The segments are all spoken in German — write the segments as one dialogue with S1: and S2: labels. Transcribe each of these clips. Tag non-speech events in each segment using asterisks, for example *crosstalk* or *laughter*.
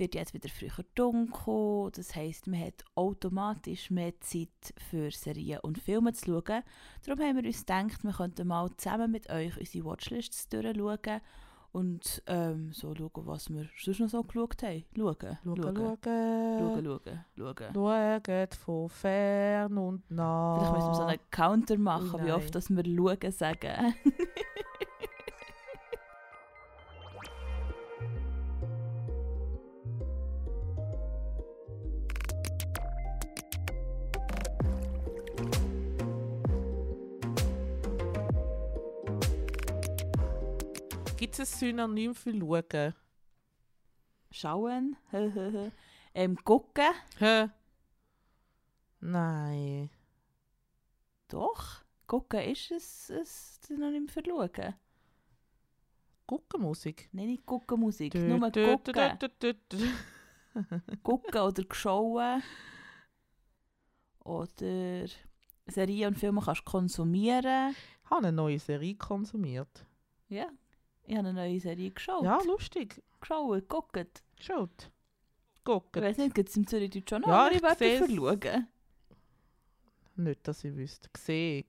S1: wird jetzt wieder früher dunkel. Das heisst, man hat automatisch mehr Zeit für Serien und Filme zu schauen. Darum haben wir uns gedacht, wir könnten mal zusammen mit euch unsere Watchlists durchschauen und ähm, so schauen, was wir sonst noch so geschaut haben. Schauen,
S2: Schauen,
S1: schauen,
S2: schauen.
S1: schauen, schauen.
S2: Schauen von fern und nah.
S1: Vielleicht müssen wir so einen Counter machen,
S2: Ui,
S1: wie oft
S2: nein.
S1: dass wir schauen sagen. *laughs*
S2: Synonym für schauen?
S1: Schauen, *laughs* ähm, gucken,
S2: Hä? Nein.
S1: doch. Gucken ist es ein Synonym für schauen.
S2: Guckenmusik.
S1: Nein, nicht gucken Musik,
S2: Dü-
S1: nur
S2: dü-
S1: gucken.
S2: dü.
S1: gucken oder geschauen. Oder Serien und Filme kannst du konsumieren.
S2: Ich habe eine neue Serie konsumiert.
S1: Ja, ich habe eine neue Serie geschaut.
S2: Ja, lustig.
S1: Geschaut, geguckt.
S2: Geschaut.
S1: Ich
S2: Gucken.
S1: weiß nicht, gibt es im Zürich schon noch
S2: Ja,
S1: andere
S2: ich
S1: Wörter für schauen?
S2: Nicht, dass ich wüsste. Gesehen.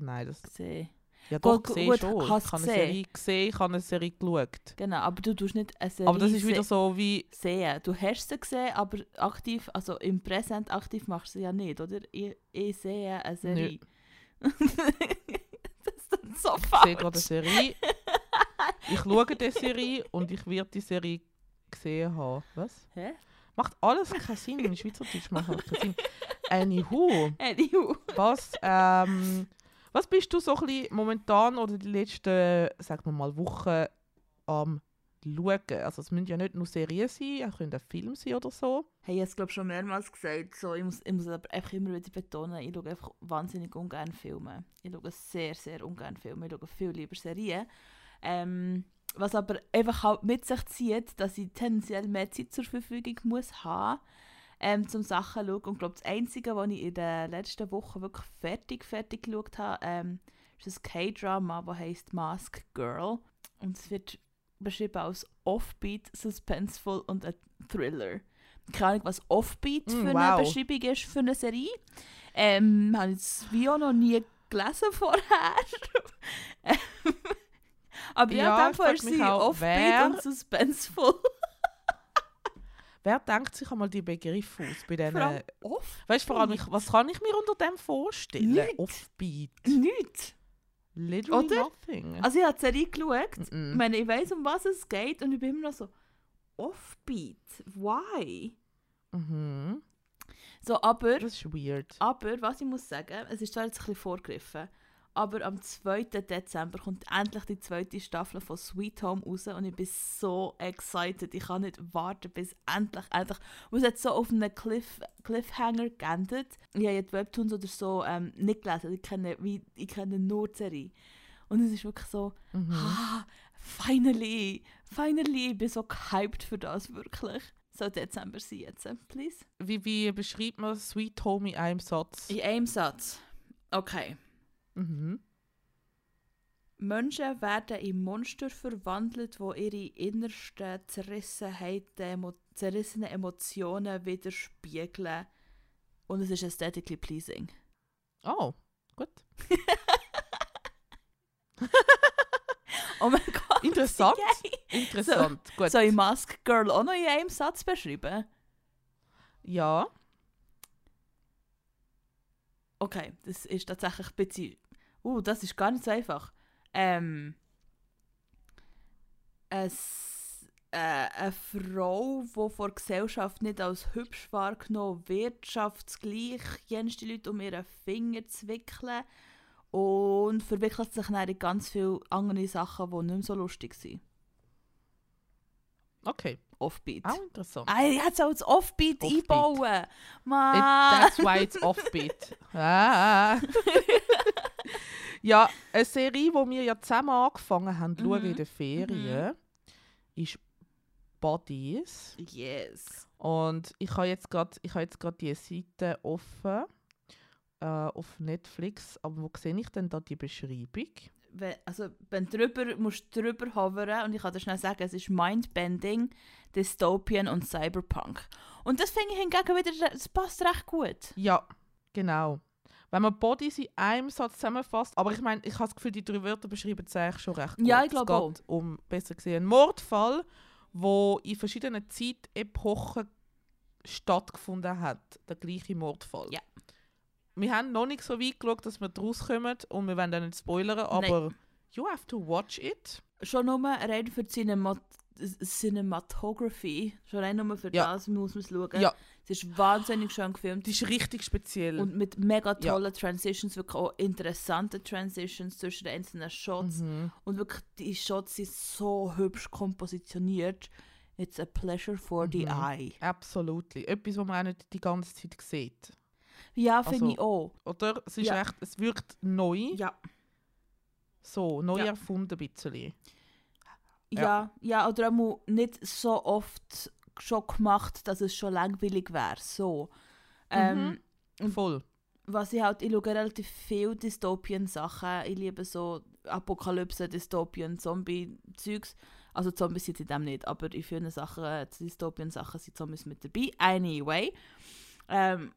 S2: Nein, das...
S1: Gesehen.
S2: Ja
S1: Gut,
S2: doch, gesehen
S1: gut,
S2: schon.
S1: hast
S2: Ich habe eine. Serie gesehen, ich habe eine Serie geschaut.
S1: Genau, aber du tust nicht eine Serie
S2: Aber das ist wieder so wie...
S1: sehen. Du hast sie gesehen, aber aktiv, also im Präsent aktiv machst du sie ja nicht, oder? Ich, ich sehe eine Serie. *laughs* das ist dann so
S2: Ich sehe gerade eine
S1: falsch.
S2: Serie. *laughs* *laughs* Ich schaue die Serie und ich werde die Serie gesehen haben. Was?
S1: Hä?
S2: Macht alles keinen Sinn. In Schweizerdeutsch macht alles keinen Sinn. Anywho, *laughs*
S1: Anywho.
S2: was, ähm, was bist du so ein momentan oder die letzten, sagen wir mal, Wochen am schauen? Also es müssen ja nicht nur Serien sein, es können auch Filme sein oder so.
S1: Hey, ich habe es glaube schon mehrmals gesagt. So, ich, muss, ich muss aber einfach immer wieder betonen, ich schaue einfach wahnsinnig ungern Filme. Ich schaue sehr, sehr ungern Filme. Ich schaue viel lieber Serien. Ähm, was aber einfach halt mit sich zieht, dass ich tendenziell mehr Zeit zur Verfügung muss haben ähm, zum Sachen zu schauen. Und ich glaube, das Einzige, was ich in den letzten Wochen wirklich fertig, fertig geschaut habe, ähm, ist ein K-Drama, das heisst Mask Girl. Und es wird beschrieben als Offbeat, suspenseful und ein Thriller. Keine Ahnung, was Offbeat
S2: Mm,
S1: für
S2: wow.
S1: eine Beschreibung ist für eine Serie. Ähm, habe ich das Video noch nie gelesen *laughs* vorher. *laughs* Aber ja,
S2: Ja,
S1: in dem
S2: ich
S1: Fall ist sie
S2: auch,
S1: Offbeat
S2: wer-
S1: und suspenseful. *laughs*
S2: Wer denkt sich einmal die Begriffe aus bei diesen...
S1: Off?
S2: Weißt du, vor allem, ich- was kann ich mir unter dem vorstellen?
S1: Nichts.
S2: Offbeat.
S1: Nichts.
S2: Literally
S1: Oder?
S2: nothing.
S1: Also ich habe die Serie geschaut. Ich
S2: Mm-mm.
S1: meine, ich weiß, um was es geht und ich bin immer noch so Offbeat. Why?
S2: Mhm.
S1: So, aber...
S2: Das ist weird.
S1: Aber, was ich muss sagen, es ist zwar jetzt ein bisschen vorgegriffen, aber am 2. Dezember kommt endlich die zweite Staffel von Sweet Home raus und ich bin so excited. Ich kann nicht warten, bis endlich, endlich. Und es hat so auf einen Cliff, Cliffhanger geendet. Ich habe ja die Webtoons oder so ähm, nicht gelesen. Ich kenne, wie, ich kenne nur die Serie. Und es ist wirklich so,
S2: Mhm.
S1: ah, finally, finally, ich bin so gehypt für das, wirklich. So Dezember sein jetzt, please.
S2: Wie, wie beschreibt man Sweet Home in einem Satz?
S1: In einem Satz. Okay.
S2: Mhm.
S1: Menschen werden in Monster verwandelt, wo ihre innersten Zerrissenheiten, zerrissenen Emotionen widerspiegeln. Und es ist aesthetically pleasing.
S2: Oh, gut. *laughs*
S1: Oh mein Gott.
S2: Interessant.
S1: yay.
S2: Interessant. Gut.
S1: Soll ich Mask Girl auch noch in einem Satz beschreiben?
S2: Ja.
S1: Okay, das ist tatsächlich ein bisschen... Uh, das ist gar nicht so einfach. Ähm... Es, äh, eine Frau, die von der Gesellschaft nicht als hübsch wahrgenommen wird, schafft es gleich, jenste Leute um ihren Finger zu wickeln und verwickelt sich dann in ganz viele andere Sachen, die nicht mehr so lustig sind.
S2: Okay.
S1: Offbeat.
S2: Auch interessant.
S1: Ah, ich hätte es auch als Offbeat,
S2: Offbeat.
S1: einbauen.
S2: It,
S1: Mann.
S2: that's why it's offbeat. ah. *laughs* ja, eine Serie, die wir ja zusammen angefangen haben
S1: Mhm.
S2: in den Ferien, ist Bodies.
S1: Yes.
S2: Und ich habe jetzt gerade gerade die Seite offen äh, auf Netflix. Aber wo sehe ich denn da die Beschreibung?
S1: wenn, also, wenn drüber, musst du drüber hovern und ich kann dir schnell sagen, es ist Mindbending, Dystopian und Cyberpunk. Und das finde ich hingegen wieder, das passt recht gut.
S2: Ja, genau. Wenn man Bodies in einem Satz zusammenfasst, aber ich meine, ich habe das Gefühl, die drei Wörter beschreiben es eigentlich schon recht gut.
S1: Ja, ich glaube
S2: geht um, besser gesehen, einen Mordfall, wo in verschiedenen Zeitepochen stattgefunden hat. Der gleiche Mordfall.
S1: Ja.
S2: Wir haben noch nicht so weit geschaut, dass wir daraus kommen und wir wollen dann nicht spoilern, aber you have to watch it.
S1: Schon nur rein für die Cinemat Cinematography, schon rein nur für
S2: Ja.
S1: das muss man es schauen.
S2: Ja.
S1: Es ist wahnsinnig schön gefilmt.
S2: Die ist richtig speziell.
S1: Und mit mega
S2: Ja.
S1: tollen Transitions, wirklich auch interessante Transitions zwischen den einzelnen Shots.
S2: mhm.
S1: Und wirklich, die Shots sind so hübsch kompositioniert. It's a pleasure for the
S2: Mhm.
S1: eye.
S2: Absolutely. Etwas, was man auch nicht die ganze Zeit sieht.
S1: Ja, finde
S2: Also,
S1: ich auch.
S2: Oder? Es ist
S1: Ja.
S2: recht, es wirkt neu.
S1: Ja.
S2: So, neu
S1: Ja.
S2: erfunden ein bisschen. Ja.
S1: Ja, ja, oder auch nicht so oft schon gemacht, dass es schon langweilig wäre. So. Ähm, Und-
S2: Voll.
S1: was ich halt, ich schaue relativ viel Dystopien-Sachen. Ich liebe so Apokalypse, Dystopien, Zombie-Zeugs. Also Zombies sind in dem nicht, aber in vielen Sachen, äh, Dystopien-Sachen sind Zombies mit dabei. Anyway. Ähm,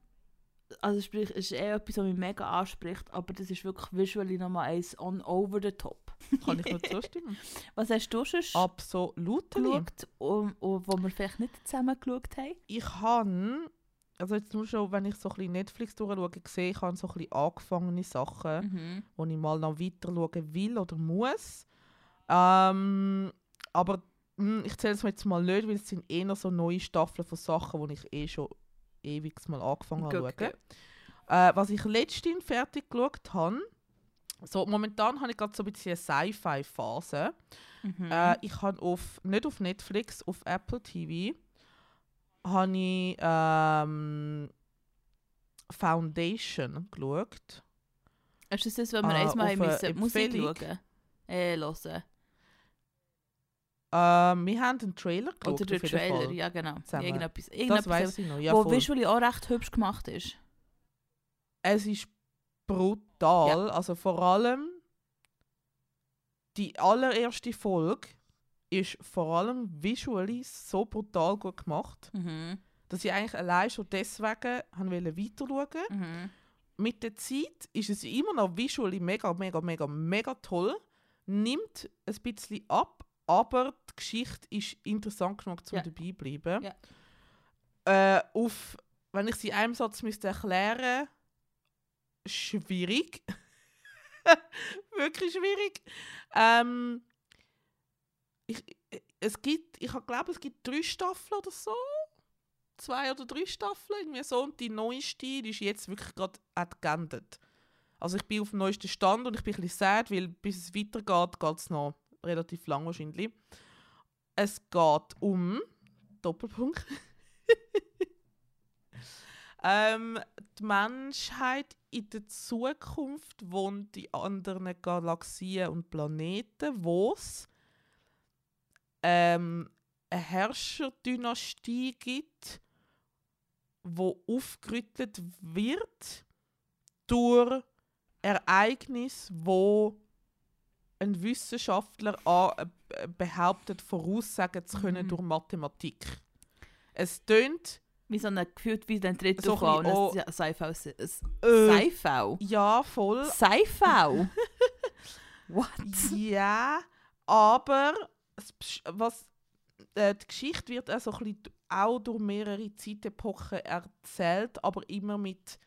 S1: also sprich, es ist eher etwas, was mich mega anspricht, aber das ist wirklich visually nochmal eins on over the top. *laughs*
S2: Kann ich nur zustimmen.
S1: Was hast du schon
S2: Absolut.
S1: geschaut, um, um, wo wir vielleicht nicht zusammen geschaut haben?
S2: Ich habe, also jetzt nur schon, wenn ich so ein bisschen Netflix durchschaue, gesehen, ich habe so ein bisschen angefangene Sachen,
S1: Mhm.
S2: wo ich mal noch weiter schauen will oder muss. Ähm, aber hm, ich zähle es mir jetzt mal nicht, weil es sind eher so neue Staffeln von Sachen, die ich eh schon ewig mal angefangen habe zu schauen. Äh, was ich letztens fertig geschaut habe, so momentan habe ich gerade so ein bisschen eine Sci-Fi-Phase.
S1: Mhm.
S2: Äh, ich habe auf, nicht auf Netflix, auf Apple TV, habe ich ähm, Foundation geschaut.
S1: ist das das, was wir
S2: äh,
S1: haben
S2: eine
S1: müssen Musik schauen? Äh, hören.
S2: Ähm, wir haben den Trailer geschaut,
S1: Oder
S2: jeden
S1: Trailer,
S2: Fall.
S1: ja genau.
S2: Zusammen.
S1: Irgendetwas,
S2: Das
S1: irgendetwas
S2: weiß ich noch, ja
S1: wo
S2: voll.
S1: visually auch recht hübsch gemacht ist.
S2: Es ist brutal, also vor allem die allererste Folge ist vor allem visually so brutal gut gemacht,
S1: Mhm.
S2: dass ich eigentlich allein schon deswegen weiter schauen
S1: Mhm.
S2: mit der Zeit ist es immer noch visually mega, mega, mega, mega toll. Nimmt ein bisschen ab, aber die Geschichte ist interessant genug, um
S1: Ja.
S2: dabei zu bleiben.
S1: Ja.
S2: Äh, auf, wenn ich sie in einem Satz müsste erklären schwierig. *laughs* Wirklich schwierig. Ähm, ich, es gibt, ich glaube, es gibt drei Staffeln oder so zwei oder drei Staffeln, irgendwie so. Und die neueste, die ist jetzt wirklich gerade geendet. Also ich bin auf dem neuesten Stand und ich bin ein bisschen sad, weil bis es weitergeht, geht es noch relativ lang wahrscheinlich. Es geht um *laughs* Doppelpunkt. *laughs* ähm, die Menschheit in der Zukunft wohnt in anderen Galaxien und Planeten, wo es ähm, eine Herrscherdynastie gibt, wo aufgerüttelt wird durch Ereignisse, wo ein Wissenschaftler äh, behauptet, voraussagen zu können
S1: Mhm.
S2: durch Mathematik. Es tönt
S1: Wie so ein gefühlt wie ein dritter
S2: So ein
S1: Sci-Fi.
S2: äh,
S1: Sci-Fi?
S2: ja voll
S1: Sci-Fi? *laughs* What?
S2: Ja, aber was, äh, die Geschichte wird auch, so ein bisschen, auch durch mehrere Zeitepochen erzählt, aber immer mit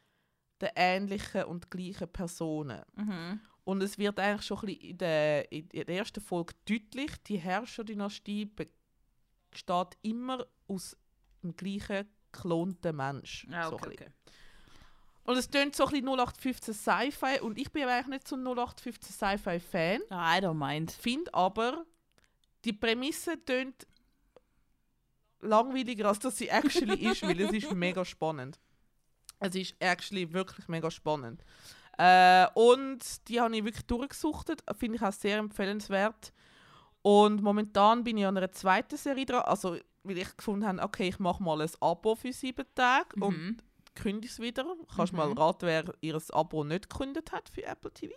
S2: den ähnlichen und gleichen Personen.
S1: Mhm.
S2: Und es wird eigentlich schon ein bisschen in der, in der ersten Folge deutlich, die Herrscherdynastie besteht immer aus dem gleichen geklonten Mensch. So ein
S1: okay,
S2: bisschen.
S1: okay.
S2: Und es tönt so ein bisschen 0815 Sci-Fi und ich bin eigentlich nicht so ein 0815 Sci-Fi-Fan.
S1: Ah, I don't mind.
S2: finde aber, die Prämisse tönt langweiliger, als dass sie actually ist, weil es ist mega spannend. Es ist actually wirklich mega spannend. Äh, und die habe ich wirklich durchgesuchtet, finde ich auch sehr empfehlenswert. Und momentan bin ich an einer zweiten Serie dran, also weil ich gefunden habe, okay, ich mache mal ein Abo für sieben Tage und
S1: Mhm.
S2: die kündige es wieder. Kannst
S1: Mhm.
S2: mal raten, wer ihr Abo nicht gekündigt hat für Apple TV.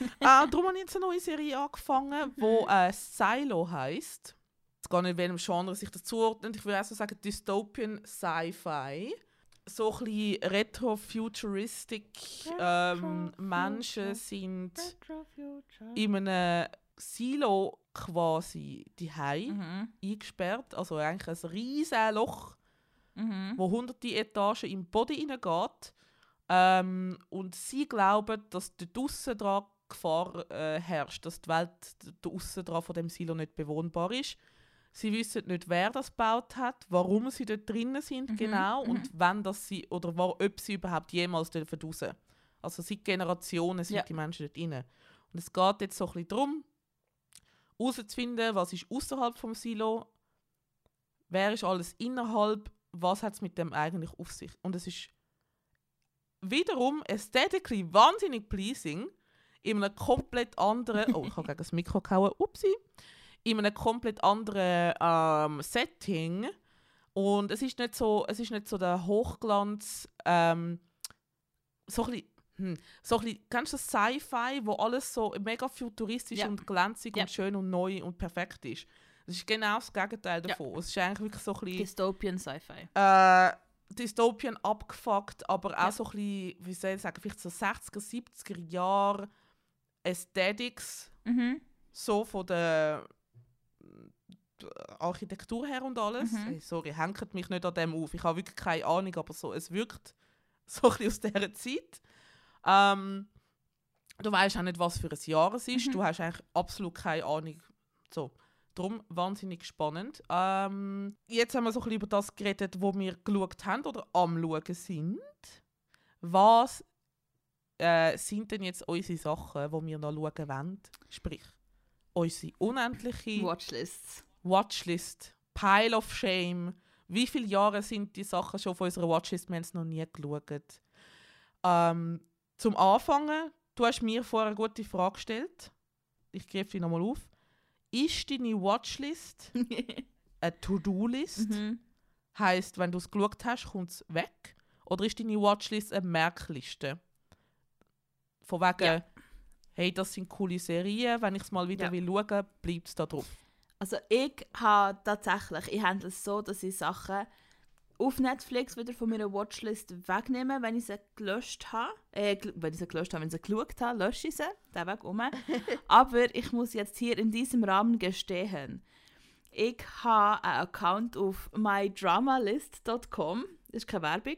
S2: *laughs* äh, darum habe ich jetzt eine neue Serie angefangen, wo äh, Silo heisst. Ich weiß gar nicht, welchem Genre sich das zuordnet. Ich würde auch so sagen Dystopian Sci-Fi. So ein bisschen retro-futuristic. Ähm. Menschen sind in einem Silo quasi die
S1: Mhm.
S2: eingesperrt. Also eigentlich ein riesiges Loch,
S1: Mhm.
S2: wo hunderte Etagen im Boden hineingeht. Ähm, und sie glauben, dass dort draussen dran Gefahr äh, herrscht, dass die Welt draussen dran von dem Silo nicht bewohnbar ist. Sie wissen nicht, wer das gebaut hat, warum sie dort drinnen sind
S1: Mhm,
S2: genau
S1: mhm.
S2: und wann das sie oder wo, ob sie überhaupt jemals dürfen raus. Also seit Generationen sind
S1: Ja.
S2: die Menschen dort drin. Und es geht jetzt so ein bisschen darum, herauszufinden, was ist außerhalb vom Silo, wer ist alles innerhalb, was hat es mit dem eigentlich auf sich. Und es ist wiederum aesthetically wahnsinnig pleasing, in einem komplett anderen, oh, ich habe gegen das Mikro gehauen, upsi, in einem komplett anderen ähm, Setting. Und es ist nicht so, es ist nicht so der Hochglanz, ähm, so ein bisschen, hm, so ein bisschen, kennst du das Sci-Fi, wo alles so mega futuristisch
S1: Ja.
S2: und glänzig
S1: Ja.
S2: und schön und neu und perfekt ist. Das ist genau das Gegenteil
S1: Ja.
S2: davon. Es ist eigentlich wirklich so ein bisschen
S1: Dystopian Sci-Fi.
S2: äh, Dystopien abgefuckt, aber auch
S1: Ja.
S2: so ein bisschen, wie soll ich sagen, vielleicht so 60er, 70er Jahre Aesthetics,
S1: Mhm.
S2: so von der äh, Architektur her und alles.
S1: Mhm.
S2: Hey, sorry, hängt mich nicht an dem auf. Ich habe wirklich keine Ahnung, aber so, es wirkt so ein bisschen aus dieser Zeit. Ähm, du weißt auch nicht, was für ein Jahr es ist.
S1: Mhm.
S2: Du hast eigentlich absolut keine Ahnung. So. Darum wahnsinnig spannend. Ähm, jetzt haben wir so ein bisschen über das geredet, wo wir geschaut haben oder am Schauen sind. Was äh, sind denn jetzt unsere Sachen, die wir noch schauen wollen? Sprich, unsere unendliche
S1: Watchlists.
S2: Watchlist, Pile of Shame. Wie viele Jahre sind die Sachen schon auf unserer Watchlist? Wir haben es noch nie geschaut. Ähm, zum Anfangen, du hast mir vorher eine gute Frage gestellt. Ich greife die nochmal auf. Ist deine Watchlist *laughs* eine To-Do-List?
S1: mhm.
S2: Heißt, wenn du es geschaut hast, kommt es weg? Oder ist deine Watchlist eine Merkliste? Von wegen,
S1: Ja.
S2: hey, das sind coole Serien, wenn ich es mal wieder
S1: Ja.
S2: will schauen, bleibt es da drauf.
S1: Also ich habe tatsächlich, ich handle es so, dass ich Sachen auf Netflix wieder von meiner Watchlist wegnehme, wenn ich sie gelöscht habe. Äh, wenn ich sie gelöscht habe, wenn ich sie geschaut habe, lösche ich sie, den Weg um. *laughs* Aber ich muss jetzt hier in diesem Rahmen gestehen, ich habe einen Account auf mydramalist.com, das ist keine Werbung,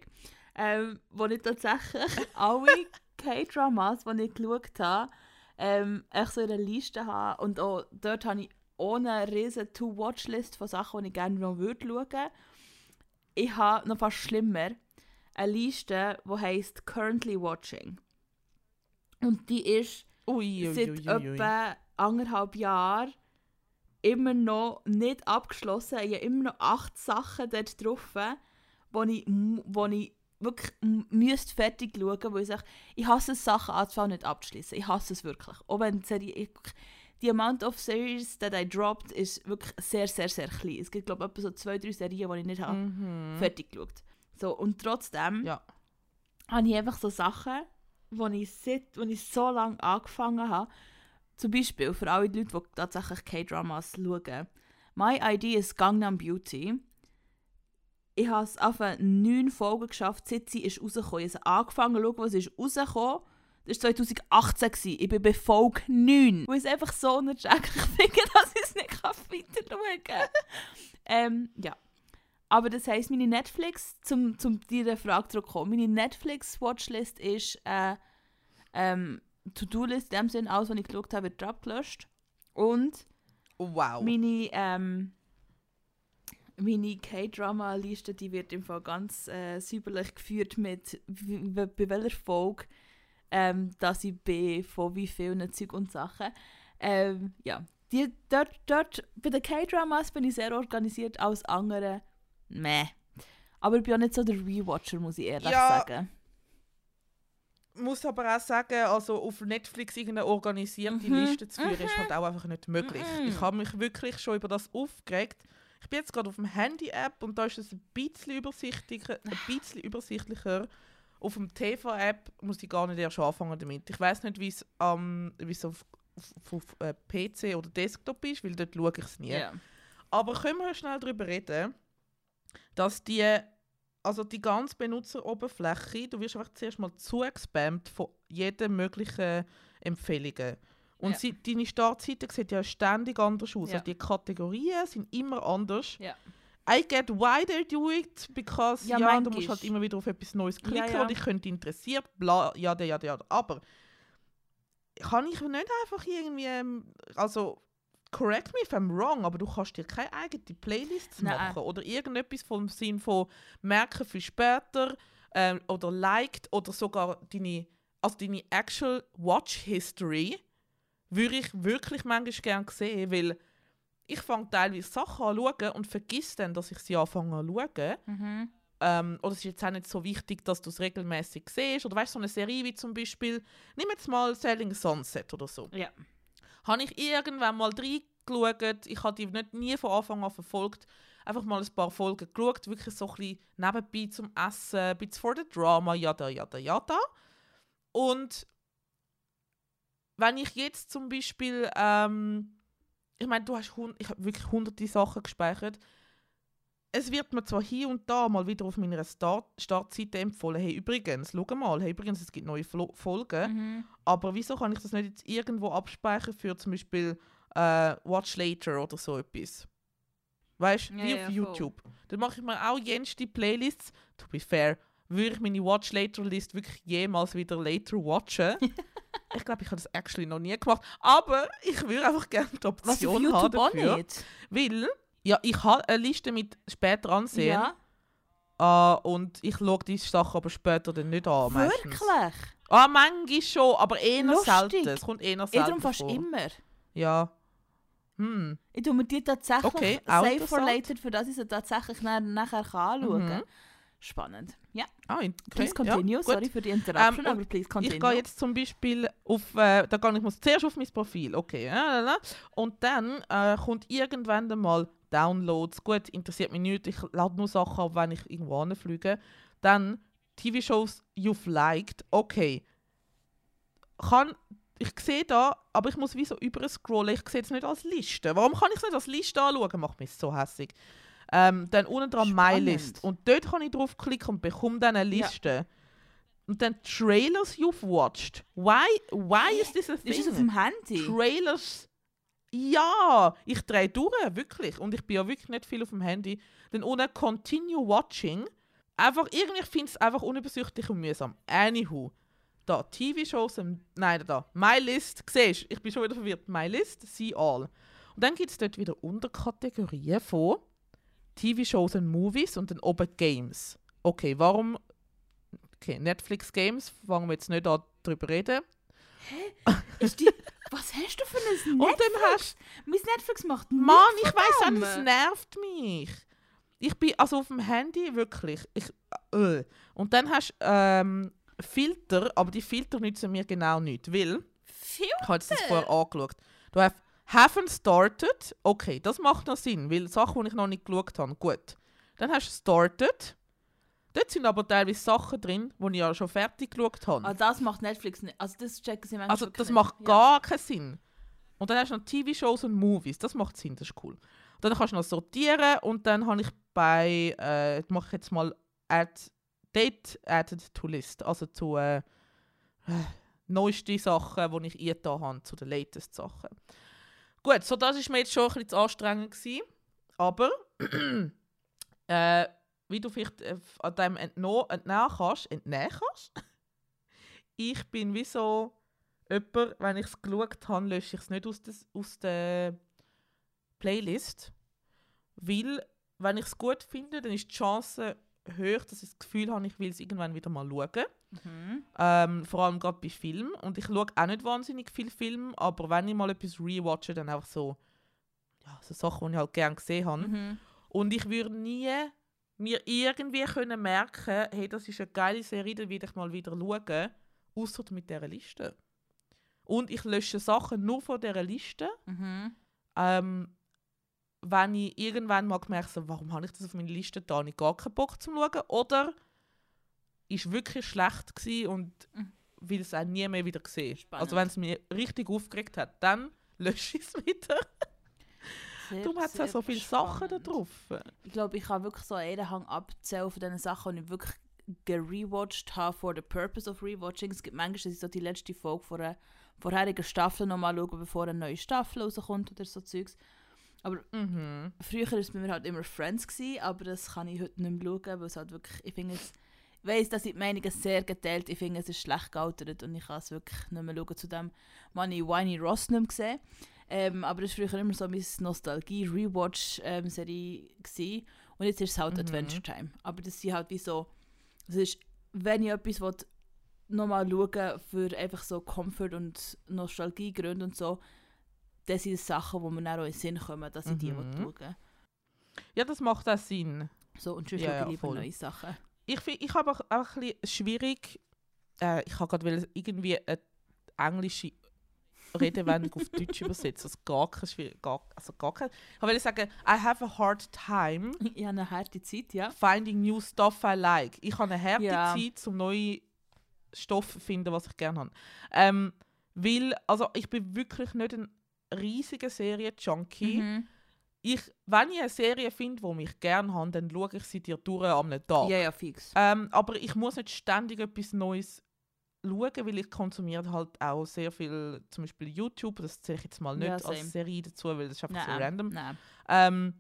S1: ähm, wo ich tatsächlich *laughs* alle K-Dramas, die ich geschaut habe, ähm, echt so in einer Liste habe. Und auch dort habe ich ohne eine riesen To-Watch-List von Sachen, die ich gerne noch würde schauen. Ich habe noch fast schlimmer eine Liste, die heisst Currently Watching. Und die ist
S2: Ui, ui,
S1: seit
S2: ui,
S1: etwa anderthalb Jahren immer noch nicht abgeschlossen. Ich habe immer noch acht Sachen dort drauf, wo ich, wo ich wirklich müsste fertig schauen müsste, weil ich sage, ich hasse es, Sachen anzufangen nicht abzuschließen. Ich hasse es wirklich. Auch wenn die Serie... Ich, die Amount of Series that I dropped ist wirklich sehr, sehr, sehr klein. Es gibt, glaube ich, etwa so zwei, drei Serien, die ich nicht habe
S2: Mhm.
S1: fertig geschaut. So, und trotzdem
S2: Ja.
S1: habe ich einfach so Sachen, die ich, seit, die ich so lange angefangen habe. Zum Beispiel für alle Leute, die tatsächlich K-Dramas schauen. My ID ist Gangnam Beauty. Ich habe es auf neun Folgen geschafft, seit sie ist rausgekommen. Ich habe angefangen zu schauen, was ist rausgekommen. Das war 2018. gewesen. Ich bin bei Folge 9. Weil ich es einfach so unerträglich *laughs* finde, dass ich es nicht weiter schauen kann. ähm, ja. Aber das heisst, meine Netflix, zum, zum dieser Frage zurückzukommen, meine Netflix-Watchlist ist äh, ähm, To-Do-List, in dem Sinne, alles, was ich geschaut habe, wird abgelöscht. Und
S2: Wow.
S1: meine, ähm, meine K-Drama-Liste, die wird im Fall ganz äh, säuberlich geführt mit, bei welcher Folge ähm, dass ich bin, von wie vielen Zeug und Sachen. Ähm, ja, die, dort, dort, bei den K-Dramas bin ich sehr organisiert, als andere meh. Aber ich bin auch nicht so der Rewatcher, muss ich ehrlich
S2: Ja.
S1: sagen.
S2: muss aber auch sagen, also auf Netflix irgendeine organisierte
S1: Mhm,
S2: Liste zu führen, ist halt auch einfach nicht möglich.
S1: Mhm.
S2: Ich habe mich wirklich schon über das aufgeregt. Ich bin jetzt gerade auf dem Handy-App und da ist es ein bisschen übersichtlicher, ein bisschen übersichtlicher. Auf dem TV-App muss ich gar nicht erst anfangen damit. Ich weiß nicht, wie es ähm, wie's auf, auf, auf äh, PC oder Desktop ist, weil dort schaue ich es nie.
S1: Ja.
S2: Aber können wir schnell darüber reden, dass die, also die ganze Benutzeroberfläche, du wirst einfach zuerst mal zugespammt von jeden möglichen Empfehlungen. Und
S1: Ja.
S2: sie, deine Startseite sieht ja ständig anders aus.
S1: Ja.
S2: Also die Kategorien sind immer anders.
S1: Ja.
S2: I get why they do it, because
S1: Ja,
S2: ja, du musst halt immer wieder auf etwas Neues klicken,
S1: ja.
S2: was dich könnte interessiert, bla, ja, ja, ja. Aber kann ich nicht einfach irgendwie, ähm, also correct me if I'm wrong, aber du kannst dir keine eigene Playlists
S1: Nein.
S2: machen oder irgendetwas vom Sinn von merken für später ähm, oder liked oder sogar deine, also deine actual Watch History würde ich wirklich manchmal gerne sehen, weil ich fange teilweise Sachen an schauen und vergiss dann, dass ich sie anfange an schauen.
S1: Mhm.
S2: Ähm, oder es ist jetzt auch nicht so wichtig, dass du es regelmäßig siehst. Oder weißt du, so eine Serie wie zum Beispiel, nimm jetzt mal Selling Sunset oder so.
S1: Ja.
S2: Habe ich irgendwann mal reingeschaut, ich habe die nicht nie von Anfang an verfolgt, einfach mal ein paar Folgen geschaut, wirklich so ein bisschen nebenbei zum Essen, ein bisschen for the Drama, jada, jada, jada. Und wenn ich jetzt zum Beispiel, ähm, ich meine, du hast ich habe wirklich hunderte Sachen gespeichert. Es wird mir zwar hier und da mal wieder auf meiner Start Startseite empfohlen, hey übrigens, schau mal, hey übrigens, es gibt neue Flo Folgen.
S1: Mhm.
S2: Aber wieso kann ich das nicht jetzt irgendwo abspeichern für zum Beispiel äh, Watch Later oder so etwas? Weißt du,
S1: Ja,
S2: wie
S1: ja,
S2: auf
S1: voll.
S2: YouTube. Dann mache ich mir auch jenste Playlists. To be fair, würde ich meine Watch Later List wirklich jemals wieder later watchen? *laughs* ich glaube, ich habe das actually noch nie gemacht. Aber ich würde einfach gerne die
S1: Was auf
S2: Option
S1: YouTube
S2: haben
S1: auch
S2: dafür.
S1: nicht.
S2: Weil, ja, ich habe eine Liste mit später ansehen.
S1: Ja.
S2: äh, und ich schaue diese Sachen aber später dann nicht an. Meistens.
S1: Wirklich?
S2: Ah, manchmal schon, aber eher
S1: Lustig.
S2: selten. Es kommt eher
S1: Ich
S2: selten
S1: darum fast
S2: vor.
S1: immer.
S2: Ja. Hm.
S1: Ich tue mir die tatsächlich
S2: Okay,
S1: save for later, für das ich sie tatsächlich nach, nachher kann anschauen kann.
S2: Mhm.
S1: Spannend. Ja,
S2: Ah, okay.
S1: please continue.
S2: Ja.
S1: Sorry für die Interruption,
S2: Ähm,
S1: aber please continue.
S2: Ich gehe jetzt zum Beispiel auf, äh, da gehe ich muss zuerst auf mein Profil, okay, la. und dann äh, kommt irgendwann dann mal Downloads, gut, interessiert mich nicht, ich lade nur Sachen ab, wenn ich irgendwo hinfliege, dann TV-Shows you've liked, okay, kann, ich sehe da, aber ich muss wie so überscrollen, ich sehe es nicht als Liste, warum kann ich es nicht als Liste anschauen, macht mich so hässig. Ähm, dann unten dran My. List und dort kann ich draufklicken und bekomme dann eine
S1: Ja.
S2: Liste. Und dann Trailers you've watched. Why, why is this a thing?
S1: Ist es auf dem Handy?
S2: Trailers. Ja, ich drehe durch, wirklich. Und ich bin ja wirklich nicht viel auf dem Handy. Dann unten Continue Watching. Einfach, irgendwie finde ich es einfach unübersichtlich und mühsam. Anywho. Da, TV-Shows, nein, da, My List, siehst ich bin schon wieder verwirrt. My List, See All. Und dann gibt es dort wieder Unterkategorien von TV-Shows und Movies und dann oben Games. Okay, warum? Okay, Netflix Games, fangen wir jetzt nicht an drüber reden.
S1: Ist die, *laughs* was hast du für ein
S2: Und
S1: Netflix?
S2: dann hast
S1: Mein Netflix macht
S2: Mann,
S1: nichts
S2: ich
S1: von
S2: weiß auch es nervt mich. Ich bin also auf dem Handy wirklich. Ich, äh. Und dann hast du ähm, Filter, aber die Filter nützen mir genau nicht, weil
S1: Viel?
S2: ich habe das vorher angeschaut. Du hast haven't started, okay, das macht noch Sinn, weil Sachen, die ich noch nicht geschaut habe, gut. Dann hast du started. Dort sind aber teilweise Sachen drin, die ich ja schon fertig geschaut habe.
S1: Ah, das macht Netflix nicht. Also das checken sie manchmal
S2: Also das
S1: nicht.
S2: macht
S1: Ja.
S2: gar keinen Sinn. Und dann hast du noch TV-Shows und Movies. Das macht Sinn, das ist cool. Und dann kannst du noch sortieren und dann habe ich bei, äh, mache ich jetzt mal add, Date added to list. Also zu äh, äh, neuesten Sachen, die ich eingetan habe, zu den latest Sachen. Gut, so das ist mir jetzt schon ein bisschen zu anstrengend gewesen. Aber *clears throat* äh, wie du vielleicht äh, an dem entnehmen kannst, entnehmen kannst, *laughs* ich bin wie so jemand, wenn ich es geschaut habe, lösche ich es nicht aus, des, aus der Playlist. Weil, wenn ich es gut finde, dann ist die Chance hoch, dass ich das Gefühl habe, ich will es irgendwann wieder mal schauen.
S1: Mhm.
S2: Ähm, vor allem gerade bei Filmen. Und ich schaue auch nicht wahnsinnig viel Film, aber wenn ich mal etwas rewatche, dann einfach so, ja, so Sachen, die ich halt gerne gesehen habe.
S1: Mhm.
S2: Und ich würde nie mir irgendwie können merken, hey, das ist eine geile Serie, dann will ich mal wieder schauen, außer mit dieser Liste. Und ich lösche Sachen nur von dieser Liste,
S1: Mhm.
S2: ähm, wenn ich irgendwann mal gemerkt habe, warum habe ich das auf meiner Liste da nicht gar keinen Bock zum Schauen, oder ist wirklich schlecht gewesen und
S1: Mhm.
S2: will es auch nie mehr wieder sehen.
S1: Spannend.
S2: Also wenn es mich richtig aufgeregt hat, dann *laughs* lösche ich es wieder.
S1: Sehr,
S2: Darum hat es auch so viele Sachen da
S1: spannend.
S2: drauf.
S1: Ich glaube, ich habe wirklich so einen Hang abzählen von diesen Sachen, die ich wirklich gerewatcht habe for the purpose of rewatching. Es gibt manchmal, dass ich so die letzte Folge von einer vorherigen Staffel nochmal schaue, bevor eine neue Staffel rauskommt oder so Zeugs.
S2: Mhm.
S1: Früher war es bei mir halt immer Friends, gewesen, aber das kann ich heute nicht mehr schauen, weil es halt wirklich, ich finde es, ich weiss, dass die Meinungen sehr geteilt Ich finde, es ist schlecht gealtert und ich kann es wirklich nicht mehr schauen. Zudem habe ich Winnie Ross nicht mehr gesehen. Ähm, aber das war früher immer so meine Nostalgie-Rewatch-Serie. gewesen. und jetzt ist es halt
S2: Mhm.
S1: Adventure Time. Aber das sind halt wie so, das ist, wenn ich etwas will, nochmal schauen für einfach so Comfort und Nostalgiegründe und so, das sind Sachen, die mir dann auch in den Sinn kommen, dass ich die
S2: Mhm.
S1: will schauen
S2: Ja, das macht auch Sinn.
S1: So, und sonst
S2: Ja, ja,
S1: ich lieber
S2: voll.
S1: neue Sachen.
S2: Ich, find- ich habe auch, auch ein bisschen schwierig, äh, ich habe gerade irgendwie eine englische Redewendung auf Deutsch übersetzen. Also gar kein schwierig, gar, also gar kein. Ich wollte sagen, I have a hard time *laughs*
S1: Ich habe eine harte Zeit, ja.
S2: finding new stuff I like. Ich habe eine harte
S1: Ja.
S2: Zeit, um neue Stoffe zu finden, was ich gerne habe. Ähm, weil, also ich bin wirklich nicht ein riesiger Serien-Junkie.
S1: Mhm.
S2: Ich, wenn ich eine Serie finde, die mich gerne habe, dann schaue ich sie dir durch am Tag.
S1: Ja, ja, fix.
S2: Ähm, aber ich muss nicht ständig etwas Neues schauen, weil ich konsumiere halt auch sehr viel, zum Beispiel YouTube, das zähle ich jetzt mal nicht
S1: Ja,
S2: als Serie dazu, weil das ist einfach so
S1: Nein,
S2: random.
S1: Nein.
S2: Ähm,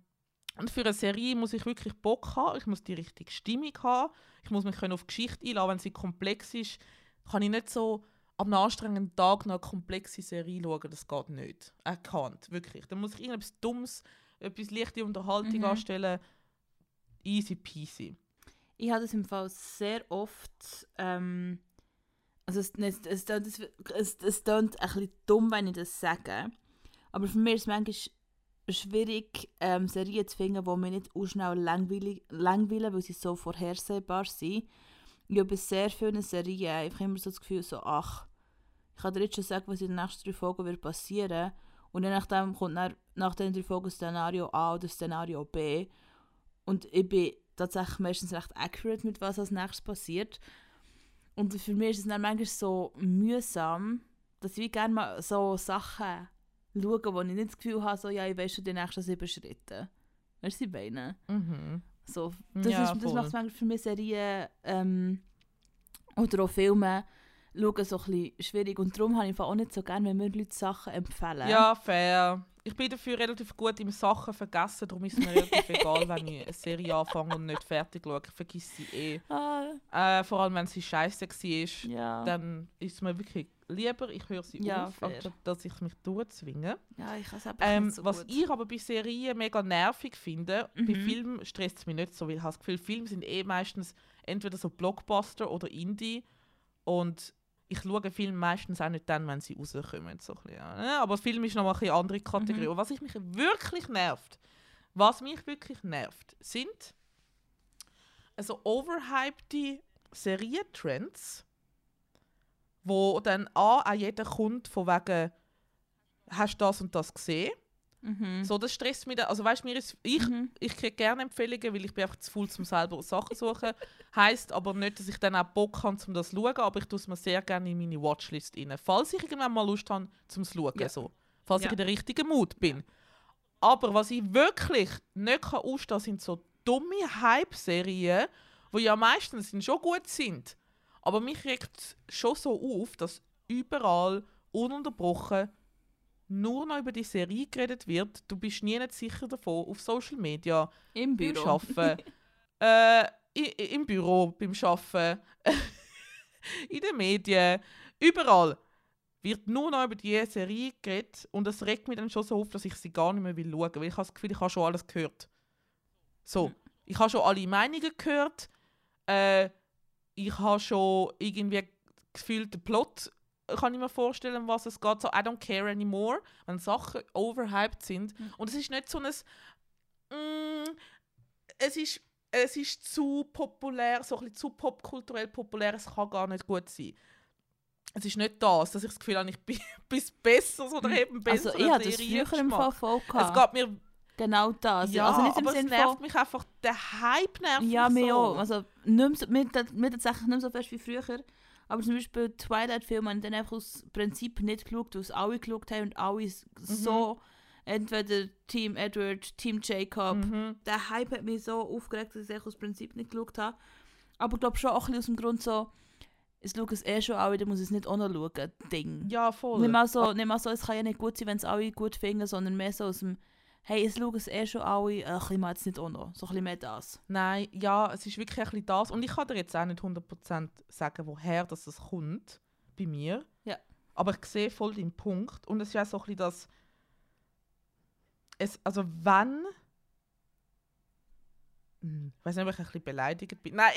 S2: und für eine Serie muss ich wirklich Bock haben, ich muss die richtige Stimmung haben, ich muss mich können auf die Geschichte einladen, wenn sie komplex ist, kann ich nicht so am anstrengenden Tag noch eine komplexe Serie schauen, das geht nicht. I can't, wirklich. Dann muss ich irgendetwas Dummes, etwas leichte Unterhaltung
S1: Mhm.
S2: anstellen, easy peasy.
S1: Ich habe das im Fall sehr oft. Ähm, also es, es, es, tönt- es, es, es klingt ein bisschen dumm, wenn ich das sage. Aber für mich ist es manchmal schwierig, ähm, Serien zu finden, die mich nicht auch schnell langweilig, langweilen, weil sie so vorhersehbar sind. Ich habe bei sehr vielen Serien einfach immer so das Gefühl, so, ach, ich kann dir jetzt schon sagen, was in den nächsten drei Folgen wird passieren. Und dann nachdem kommt dann, nach den drei Folgen Szenario A oder Szenario B. Und ich bin tatsächlich meistens recht accurate mit was als nächstes passiert. Und für mich ist es dann manchmal so mühsam, dass ich gerne mal so Sachen schaue, wo ich nicht das Gefühl habe, so, ja, ich weiß schon die nächsten sieben Schritte. Weißt du, ich?
S2: Mhm.
S1: So, das,
S2: Ja,
S1: ist, das macht es manchmal für mich Serien ähm, oder auch Filme schauen so ein bisschen schwierig. Und darum habe ich auch nicht so gerne, wenn mir Leute Sachen empfehlen.
S2: Ja, fair. Ich bin dafür relativ gut im Sachen vergessen, darum ist es mir relativ egal, *laughs* wenn ich eine Serie anfange und nicht fertig schaue. Ich vergesse sie eh.
S1: Ah,
S2: Äh, vor allem, wenn sie scheiße war,
S1: ja.
S2: dann ist es mir wirklich lieber, ich höre sie
S1: Ja,
S2: auf,
S1: fair.
S2: dass ich mich durchzwinge.
S1: ja, ich kann es
S2: Ähm,
S1: so
S2: was
S1: gut.
S2: ich aber bei Serien mega nervig finde, bei
S1: Mhm.
S2: Filmen stresst es mich nicht so, weil ich habe das Gefühl, Filme sind eh meistens entweder so Blockbuster oder Indie und ich schaue Filme meistens auch nicht dann, wenn sie rauskommen. So bisschen, ja. Aber Film ist noch mal ein bisschen andere Kategorie.
S1: Mhm.
S2: Und was ich mich wirklich nervt, was mich wirklich nervt, sind also overhypte Serientrends, wo dann A, auch jeder kommt von wegen «Hast du das und das gesehen?»
S1: Mhm.
S2: So, das stresst mich dann. Also weißt, mir ist, ich,
S1: Mhm.
S2: ich kriege gerne Empfehlungen, weil ich bin einfach zu faul, um selber Sachen suchen. *laughs* Heißt aber nicht, dass ich dann auch Bock habe, um das zu schauen, aber ich tue es mir sehr gerne in meine Watchlist rein. Falls ich irgendwann mal Lust habe, zum zu schauen.
S1: Ja.
S2: So. Falls
S1: Ja.
S2: ich in der richtigen Mut bin. Aber was ich wirklich nicht kann ausstehen kann, sind so dumme Hype-Serien, die ja meistens schon gut sind. Aber mich regt es schon so auf, dass überall ununterbrochen nur noch über die Serie geredet wird. Du bist nie nicht sicher davon, auf Social Media,
S1: Im Büro.
S2: Arbeiten, *laughs* äh, im Büro, beim Arbeiten, *laughs* in den Medien, überall wird nur noch über diese Serie geredet und es regt mich dann schon so auf, dass ich sie gar nicht mehr will schauen weil ich habe das Gefühl, ich habe schon alles gehört. So, ich habe schon alle Meinungen gehört, äh, ich habe schon irgendwie gefühlt den Plot kann ich mir vorstellen, was es geht. So, I don't care anymore, wenn Sachen overhyped sind.
S1: Mhm.
S2: Und es ist nicht so ein mm, es ist es ist zu populär, so ein bisschen zu popkulturell populär, es kann gar nicht gut sein. Es ist nicht das, dass ich das Gefühl habe, ich bin *laughs* bis Besseres oder eben besser
S1: Also ich hatte das früher im Fall voll
S2: Es
S1: gehabt.
S2: geht mir
S1: Genau das.
S2: Ja,
S1: also nicht im
S2: aber
S1: Sinn
S2: es nervt mich einfach, der Hype nervt
S1: Ja,
S2: mich
S1: mir
S2: so.
S1: auch. Also, nicht mehr mir, mir tatsächlich nicht mehr so fest wie früher. Aber zum Beispiel Twilight-Filme habe ich dann einfach aus Prinzip nicht geschaut, weil es alle geschaut haben und alle
S2: Mhm.
S1: so, entweder Team Edward, Team Jacob.
S2: Mhm.
S1: Der Hype hat mich so aufgeregt, dass ich es aus Prinzip nicht geschaut habe. Aber ich glaube schon auch ein bisschen aus dem Grund so, ich schaue es eh schon alle, dann muss ich es nicht auch noch schauen, Ding.
S2: Ja, voll.
S1: Nicht mal, so, nicht mal so, es kann ja nicht gut sein, wenn es alle gut finden, sondern mehr so aus dem, hey, ich schaue es eh schon alle, ach, ich mache jetzt nicht auch noch. So ein bisschen mehr das.
S2: Nein, ja, es ist wirklich ein bisschen das. Und ich kann dir jetzt auch nicht 100% sagen, woher das es kommt bei mir.
S1: Ja.
S2: Aber ich sehe voll den Punkt. Und es ist ja so ein bisschen das... Es, also wenn... Hm, Ich weiß nicht, ob ich ein bisschen beleidigt bin. *laughs* Nein.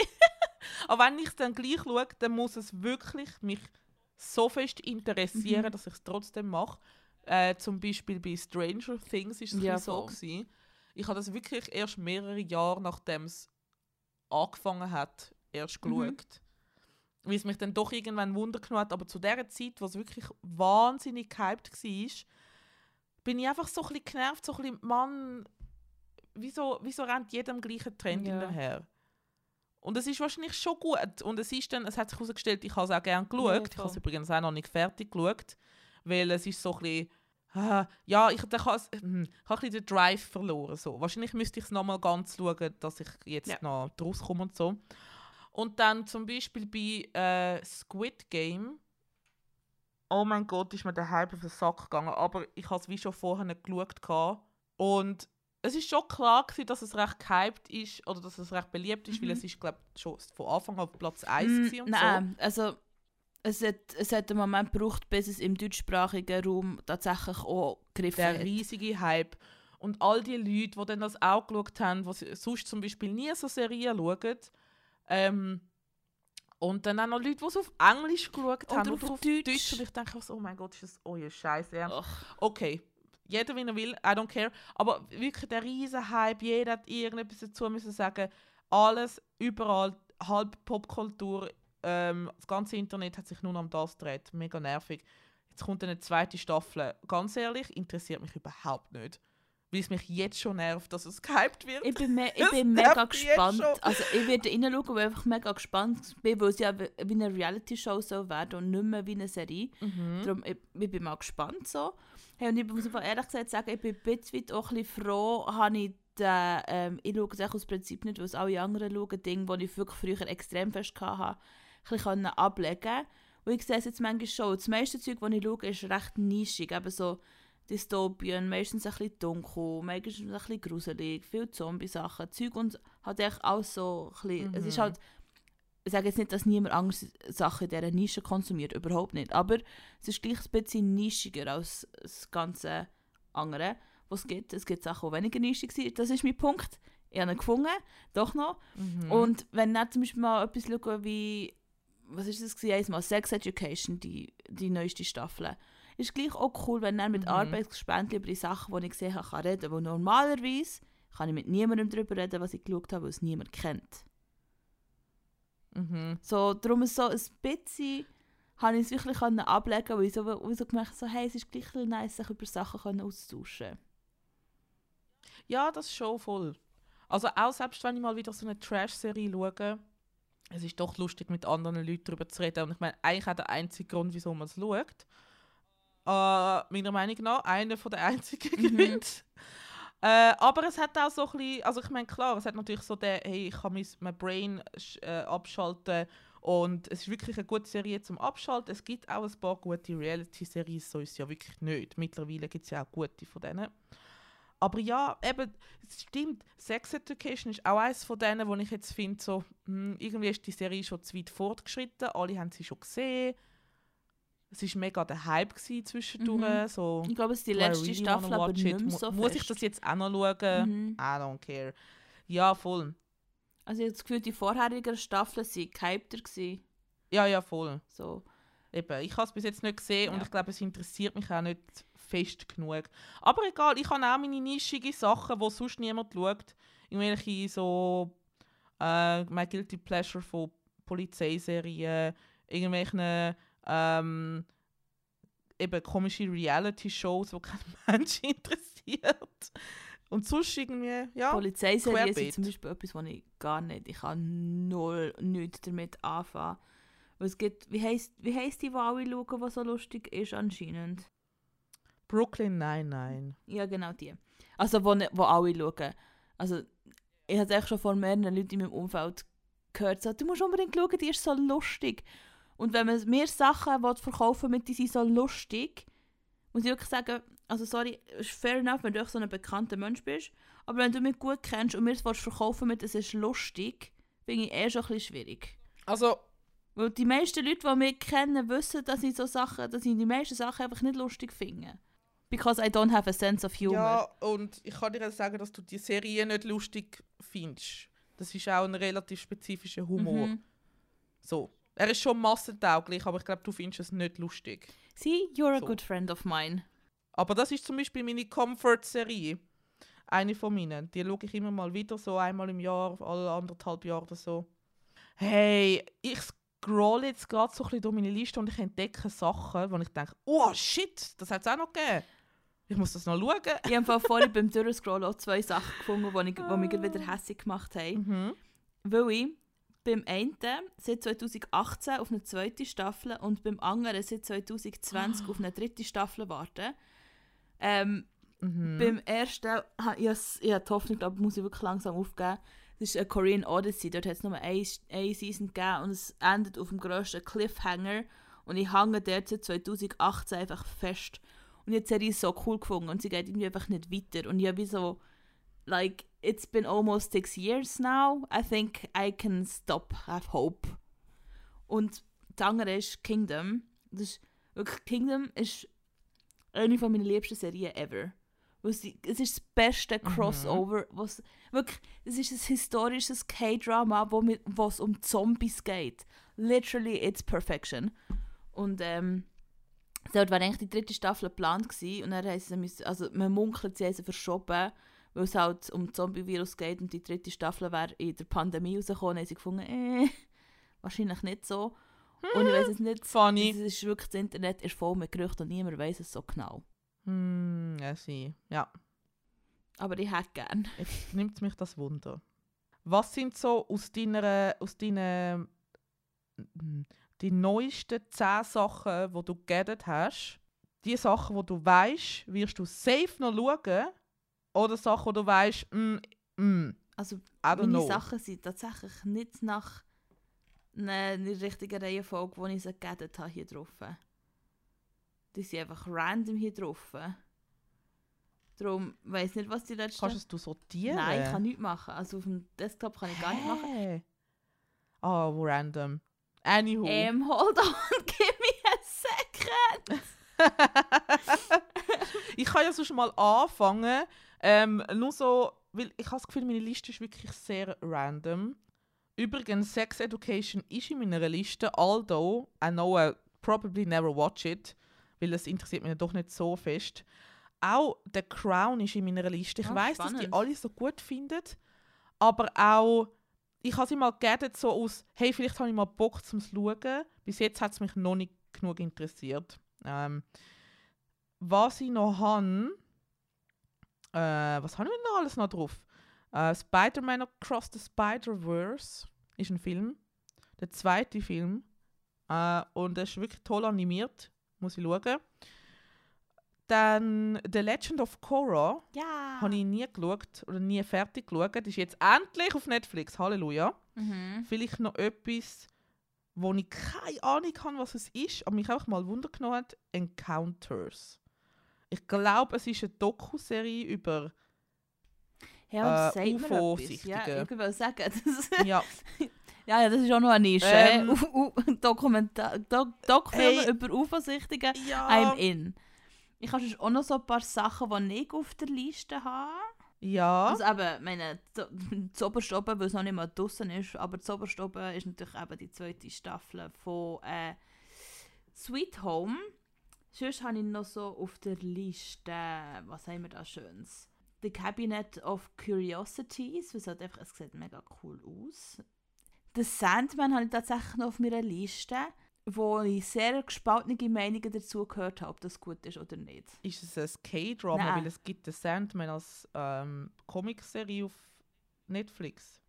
S2: Aber wenn ich es dann gleich schaue, dann muss es wirklich mich so fest interessieren,
S1: Mhm.
S2: dass ich es trotzdem mache. Äh, zum Beispiel bei Stranger Things ist es
S1: Ja,
S2: so. Gewesen. Ich habe das wirklich erst mehrere Jahre, nachdem es angefangen hat, erst
S1: Mhm.
S2: geschaut. Weil es mich dann doch irgendwann Wunder genommen hat. Aber zu der Zeit, wo es wirklich wahnsinnig gehypt war, bin ich einfach so ein bisschen genervt, so ein bisschen, Mann, wieso, wieso rennt jedem gleichen Trend
S1: Ja.
S2: hinterher? Und es ist wahrscheinlich schon gut. Und es ist dann, es hat sich herausgestellt, ich habe es auch gerne geschaut.
S1: Ja,
S2: ich habe es übrigens auch noch nicht fertig geschaut. Weil es ist so ein bisschen, ja, ich, da kann, hm, ich habe den Drive verloren. So. Wahrscheinlich müsste ich es nochmal ganz schauen, dass ich jetzt
S1: Ja.
S2: noch draus komme und so. Und dann zum Beispiel bei äh, Squid Game. Oh mein Gott, ist mir der Hype auf den Sack gegangen. Aber ich habe es wie schon vorher nicht geschaut. gehabt. Und es ist schon klar, gewesen, dass es recht gehypt ist oder dass es recht beliebt ist, weil
S1: Mhm.
S2: es ist, glaube ich, schon von Anfang an auf Platz 1
S1: Mm,
S2: gewesen und
S1: Nein, also es hat, es hat einen Moment gebraucht, bis es im deutschsprachigen Raum tatsächlich auch gegriffen
S2: Der
S1: hat.
S2: riesige Hype. Und all die Leute, die dann das auch geschaut haben, die sonst zum Beispiel nie so Serien schauen, ähm, und dann auch noch Leute, die es auf Englisch geschaut
S1: Oder
S2: haben
S1: auf
S2: oder auf
S1: Deutsch.
S2: Deutsch. Und ich denke so, oh mein Gott, ist das euer Scheiß ernst?
S1: Ach,
S2: okay, jeder wie er will, I don't care. Aber wirklich der riesen Hype, jeder hat irgendetwas dazu müssen sagen. Alles, überall, halb Popkultur, ähm, das ganze Internet hat sich nur um das gedreht. Mega nervig. Jetzt kommt eine zweite Staffel. Ganz ehrlich, interessiert mich überhaupt nicht. Weil es mich jetzt schon nervt, dass es gehypt wird.
S1: ich bin, me *laughs* ich bin mega gespannt. Also ich werde reinschauen, weil ich einfach mega gespannt bin, weil es ja wie eine Reality-Show soll werden und nicht mehr wie eine Serie.
S2: Mhm.
S1: Darum, ich, ich bin mal gespannt so. Hey, und ich muss einfach ehrlich gesagt sagen, ich bin ein bisschen auch ein bisschen froh, habe ich den, ähm, ich schaue es aus Prinzip nicht, weil es alle anderen schauen, Dinge, die ich wirklich früher extrem fest hatte, bisschen ablegen Und ich sehe es jetzt manchmal schon. Das meiste Zeug, das ich schaue, ist recht nischig. Eben so Dystopien, meistens ein bisschen dunkel, meistens ein bisschen gruselig, viel Zombie-Sachen, Zeug und hat echt auch so ein bisschen, es ist
S2: Mhm.
S1: halt ich sage jetzt nicht, dass niemand anders Sachen in dieser Nische konsumiert, überhaupt nicht. Aber es ist gleich ein bisschen nischiger als das ganze andere, was es gibt. Es gibt Sachen, die weniger nischig sind. Das ist mein Punkt. Ich habe ihn gefunden, doch noch.
S2: Mhm.
S1: Und wenn ich zum Beispiel mal etwas schaue wie, was ist das gewesen? Einmal Sex Education, die, die neueste Staffel. Ist gleich auch cool, wenn er mit
S2: Mhm.
S1: Arbeitsgespenden über die Sachen, die ich gesehen habe, kann reden. Weil normalerweise kann ich mit niemandem darüber reden, was ich geschaut habe, weil es niemand kennt.
S2: Mhm.
S1: So, darum ist so ein bisschen, habe ich es wirklich ablegen weil ich so, weil ich so gemerkt habe, so, hey, es ist gleich nice, sich über Sachen auszutauschen.
S2: Ja, das schon voll. Also auch selbst wenn ich mal wieder so eine Trash-Serie schaue, es ist doch lustig, mit anderen Leuten darüber zu reden. Und ich meine, eigentlich auch der einzige Grund, wieso man es schaut. Äh, meiner Meinung nach einer von der einzigen
S1: Mhm.
S2: Gründe. Äh, aber es hat auch so ein bisschen, also ich meine, klar, es hat natürlich so den, hey, ich kann mein, mein Brain äh, abschalten und es ist wirklich eine gute Serie zum Abschalten. Es gibt auch ein paar gute Reality-Serien, so ist es ja wirklich nicht. Mittlerweile gibt es ja auch gute von denen. Aber ja, eben, es stimmt, Sex Education ist auch eines von denen, wo ich jetzt finde, so, hm, irgendwie ist die Serie schon zu weit fortgeschritten, alle haben sie schon gesehen. Es war mega der Hype gewesen zwischendurch,
S1: Mhm.
S2: so...
S1: Ich glaube, es ist die letzte
S2: really
S1: Staffel, aber nicht
S2: Mu-
S1: so
S2: Muss ich das jetzt auch noch schauen?
S1: Mhm.
S2: I don't care. Ja, voll.
S1: Also ich habe das Gefühl, die vorherigen Staffeln waren gehypter. Gewesen.
S2: Ja, ja, voll.
S1: So.
S2: Eben, ich habe es bis jetzt nicht gesehen und
S1: Ja.
S2: ich glaube, es interessiert mich auch nicht fest genug. Aber egal, ich habe auch meine nischige Sachen, wo sonst niemand schaut. Irgendwelche so äh, My Guilty Pleasure von Polizeiserien, irgendwelche ähm, eben komische Reality-Shows, die kein *laughs* Mensch interessiert. Und sonst irgendwie, ja.
S1: Polizeiserien sind zum Beispiel etwas, was ich gar nicht, ich kann null nichts damit anfangen. Es gibt, wie heisst, wie heisst die, die alle schauen, die so lustig ist anscheinend?
S2: Brooklyn Nine-Nine.
S1: Ja, genau die. Also, wo, ne- wo alle schauen. Also, ich habe echt schon von mehreren Leuten in meinem Umfeld gehört, so, du musst unbedingt schauen, die ist so lustig. Und wenn man mir Sachen will verkaufen mit die sind so lustig, muss ich wirklich sagen, also sorry, ist fair enough, wenn du auch so ein bekannter Mensch bist, aber wenn du mich gut kennst und mir es verkaufen mit, es ist lustig, finde ich eh schon ein bisschen schwierig.
S2: Also,
S1: Weil die meisten Leute, die mich kennen, wissen, dass ich so Sachen, dass ich die meisten Sachen einfach nicht lustig finde. Because I don't have a sense of humor.
S2: ja, und ich kann dir auch sagen, dass du die Serie nicht lustig findest. Das ist auch ein relativ spezifischer Humor.
S1: Mhm.
S2: So. Er ist schon massentauglich, aber ich glaube, du findest es nicht lustig.
S1: See, you're a
S2: So.
S1: good friend of mine.
S2: Aber das ist zum Beispiel meine Comfort-Serie. Eine von meinen. Die schaue ich immer mal wieder, so einmal im Jahr, alle anderthalb Jahre oder so. Hey, ich scroll jetzt gerade so ein bisschen durch meine Liste und ich entdecke Sachen, wo ich denke, oh shit, das hat es auch noch gegeben. Ich muss das noch schauen.
S1: Ich habe vorhin beim Durchscrollen auch zwei Sachen gefunden, die, ich, die mich wieder hässlich gemacht haben.
S2: Mhm.
S1: Weil ich beim einen seit 2018 auf eine zweite Staffel und beim anderen seit 2020 auf eine dritte Staffel warte. Ähm,
S2: Mhm.
S1: Beim ersten, ich ich habe die Hoffnung, glaube muss ich wirklich langsam aufgeben. Das ist eine Korean Odyssey. Dort hat es nur eine, eine Season gegeben und es endet auf dem grössten Cliffhanger. Und ich hänge dort seit 2018 einfach fest. Und jetzt es so cool gefunden und sie geht irgendwie einfach nicht weiter. Und ich habe so, like, it's been almost six years now. I think I can stop, have hope. Und das andere ist Kingdom. Das ist, wirklich, Kingdom ist eine von meinen liebsten Serien ever. Es ist das beste Crossover, was wirklich, es ist ein historisches K-Drama, wo es um Zombies geht. Literally, it's perfection. Und ähm, dort war eigentlich die dritte Staffel geplant gewesen, und dann haben sie also man munkelt, sie haben sie verschoben, weil es halt um Zombie-Virus geht und die dritte Staffel wäre in der Pandemie rausgekommen, haben sie gefunden, äh, wahrscheinlich nicht so. Und ich weiß es nicht,
S2: Funny.
S1: es ist wirklich, das Internet ist voll mit Gerüchten und niemand weiß es so genau.
S2: Hm, ja, sie. Ja,
S1: Aber ich hätte gern.
S2: jetzt nimmt mich das Wunder. Was sind so aus deiner, aus deinen, mm, die neuesten 10 Sachen, die du gegessen hast? Die Sachen, die du weißt, wirst du safe noch schauen? Oder Sachen, die du weißt, mm, mm,
S1: Also meine
S2: know.
S1: Sachen sind tatsächlich nicht nach einer richtigen Reihenfolge, wo ich sie gegedet habe, hier drauf. Die sind einfach random hier drauf. Darum weiß nicht, was die letzten...
S2: Kannst du es sortieren?
S1: Nein, ich kann nichts machen. Also auf dem Desktop kann ich gar nicht machen.
S2: Ah, wo random. Anywho.
S1: Ähm, hold on, *laughs* give me a second. *laughs*
S2: ich kann ja sonst mal anfangen. Ähm, nur so, weil ich habe das Gefühl, meine Liste ist wirklich sehr random. Übrigens, Sex Education ist in meiner Liste, although I know I probably never watch it, weil es interessiert mich doch nicht so fest. Auch The Crown ist in meiner Liste. Ich
S1: Ah,
S2: weiß, dass die alle so gut finden, aber auch ich habe sie mal gegeben, so aus, hey, vielleicht habe ich mal Bock zum Schauen. Bis jetzt hat es mich noch nicht genug interessiert. Ähm, was ich noch habe, äh, was habe ich noch alles noch drauf? Äh, Spider-Man Across the Spider-Verse ist ein Film. Der zweite Film. Äh, und der ist wirklich toll animiert. Muss ich schauen. Dann The Legend of Korra.
S1: Ja.
S2: Habe ich nie geschaut oder nie fertig geschaut. Das ist jetzt endlich auf Netflix. Halleluja.
S1: Mhm.
S2: Vielleicht noch etwas, wo ich keine Ahnung habe, was es ist, aber mich auch mal Wunder genommen hat. Encounters. Ich glaube, es ist eine Dokuserie über.
S1: Ja,
S2: Äh,
S1: etwas. Ja, ich will sagen, das, *laughs*
S2: Ja,
S1: ja, ja, das ist auch noch eine Nische.
S2: Ähm. *laughs*
S1: Dokumentar Doc Doc-Filme
S2: Hey.
S1: über UFO-Sichtigen,
S2: ja.
S1: I'm in. Ich habe auch noch so ein paar Sachen, die ich auf der Liste habe.
S2: Ja.
S1: Also eben, meine, Z- *laughs* das oberste oben, weil es noch nicht mal draussen ist, aber das oberste oben ist natürlich eben die zweite Staffel von äh, Sweet Home. Sonst habe ich noch so auf der Liste, was haben wir da Schönes? The Cabinet of Curiosities, was halt einfach, es sieht mega cool aus. The Sandman habe ich tatsächlich noch auf meiner Liste. Wo ich sehr gespaltene Meinungen dazu gehört habe, ob das gut ist oder nicht.
S2: Ist es ein K-Drama? Weil es gibt den Sandman als ähm, Comicserie auf Netflix.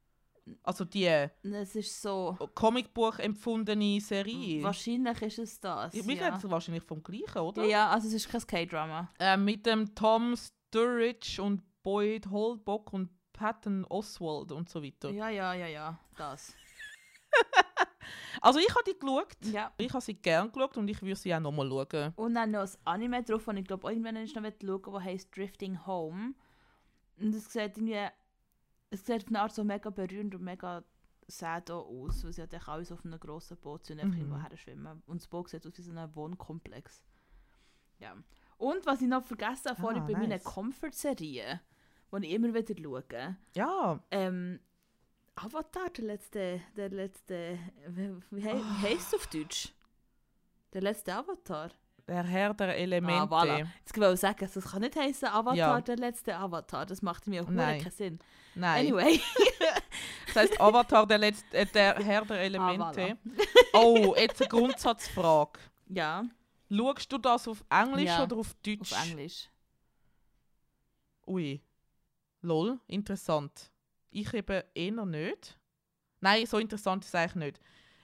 S2: Also die
S1: Es ist so,
S2: Comicbuch empfundene Serie.
S1: wahrscheinlich ist es das.
S2: Ich
S1: ja.
S2: jetzt wahrscheinlich vom gleichen, oder?
S1: ja, ja, also es ist kein K-Drama.
S2: Äh, mit dem Tom Sturridge und Boyd Holbrook und Patton Oswald und so weiter.
S1: Ja, ja, ja, ja, das. *laughs*
S2: Also ich habe die geschaut.
S1: Ja.
S2: Ich habe sie gern geschaut und ich würde sie auch nochmal schauen.
S1: Und dann noch ein Anime drauf, das ich glaube, irgendwann ist noch schauen das heisst Drifting Home. Und es sieht irgendwie, es sieht auf eine Art so mega berührend und mega sad auch aus, weil sie halt echt alles auf einem grossen Boot sind und einfach
S2: Mhm.
S1: irgendwo her schwimmen. Und das Boot sieht aus wie so ein Wohnkomplex. Ja. Und was ich noch vergessen habe vorhin
S2: Ah,
S1: bei meinen
S2: nice.
S1: Comfort-Serien, die ich immer wieder schaue,
S2: Ja,
S1: ähm, Avatar, der letzte, der letzte, wie, wie, hei- wie heisst es auf Deutsch? Der letzte Avatar.
S2: der Herr der Elemente.
S1: Ah, voilà. Jetzt wollte ich sagen, das kann nicht heißen Avatar,
S2: Ja.
S1: der letzte Avatar. Das macht mir auch
S2: Nein.
S1: keinen Sinn.
S2: Nein,
S1: Anyway. *laughs*
S2: das heißt Avatar, der, letzte, äh, der Herr der Elemente. Oh, jetzt eine Grundsatzfrage. *laughs*
S1: ja,
S2: Schaust du das auf Englisch
S1: Ja,
S2: oder auf Deutsch?
S1: auf Englisch.
S2: Ui. Lol, interessant. Ich eben eher nicht. Nein, so interessant ist es eigentlich nicht.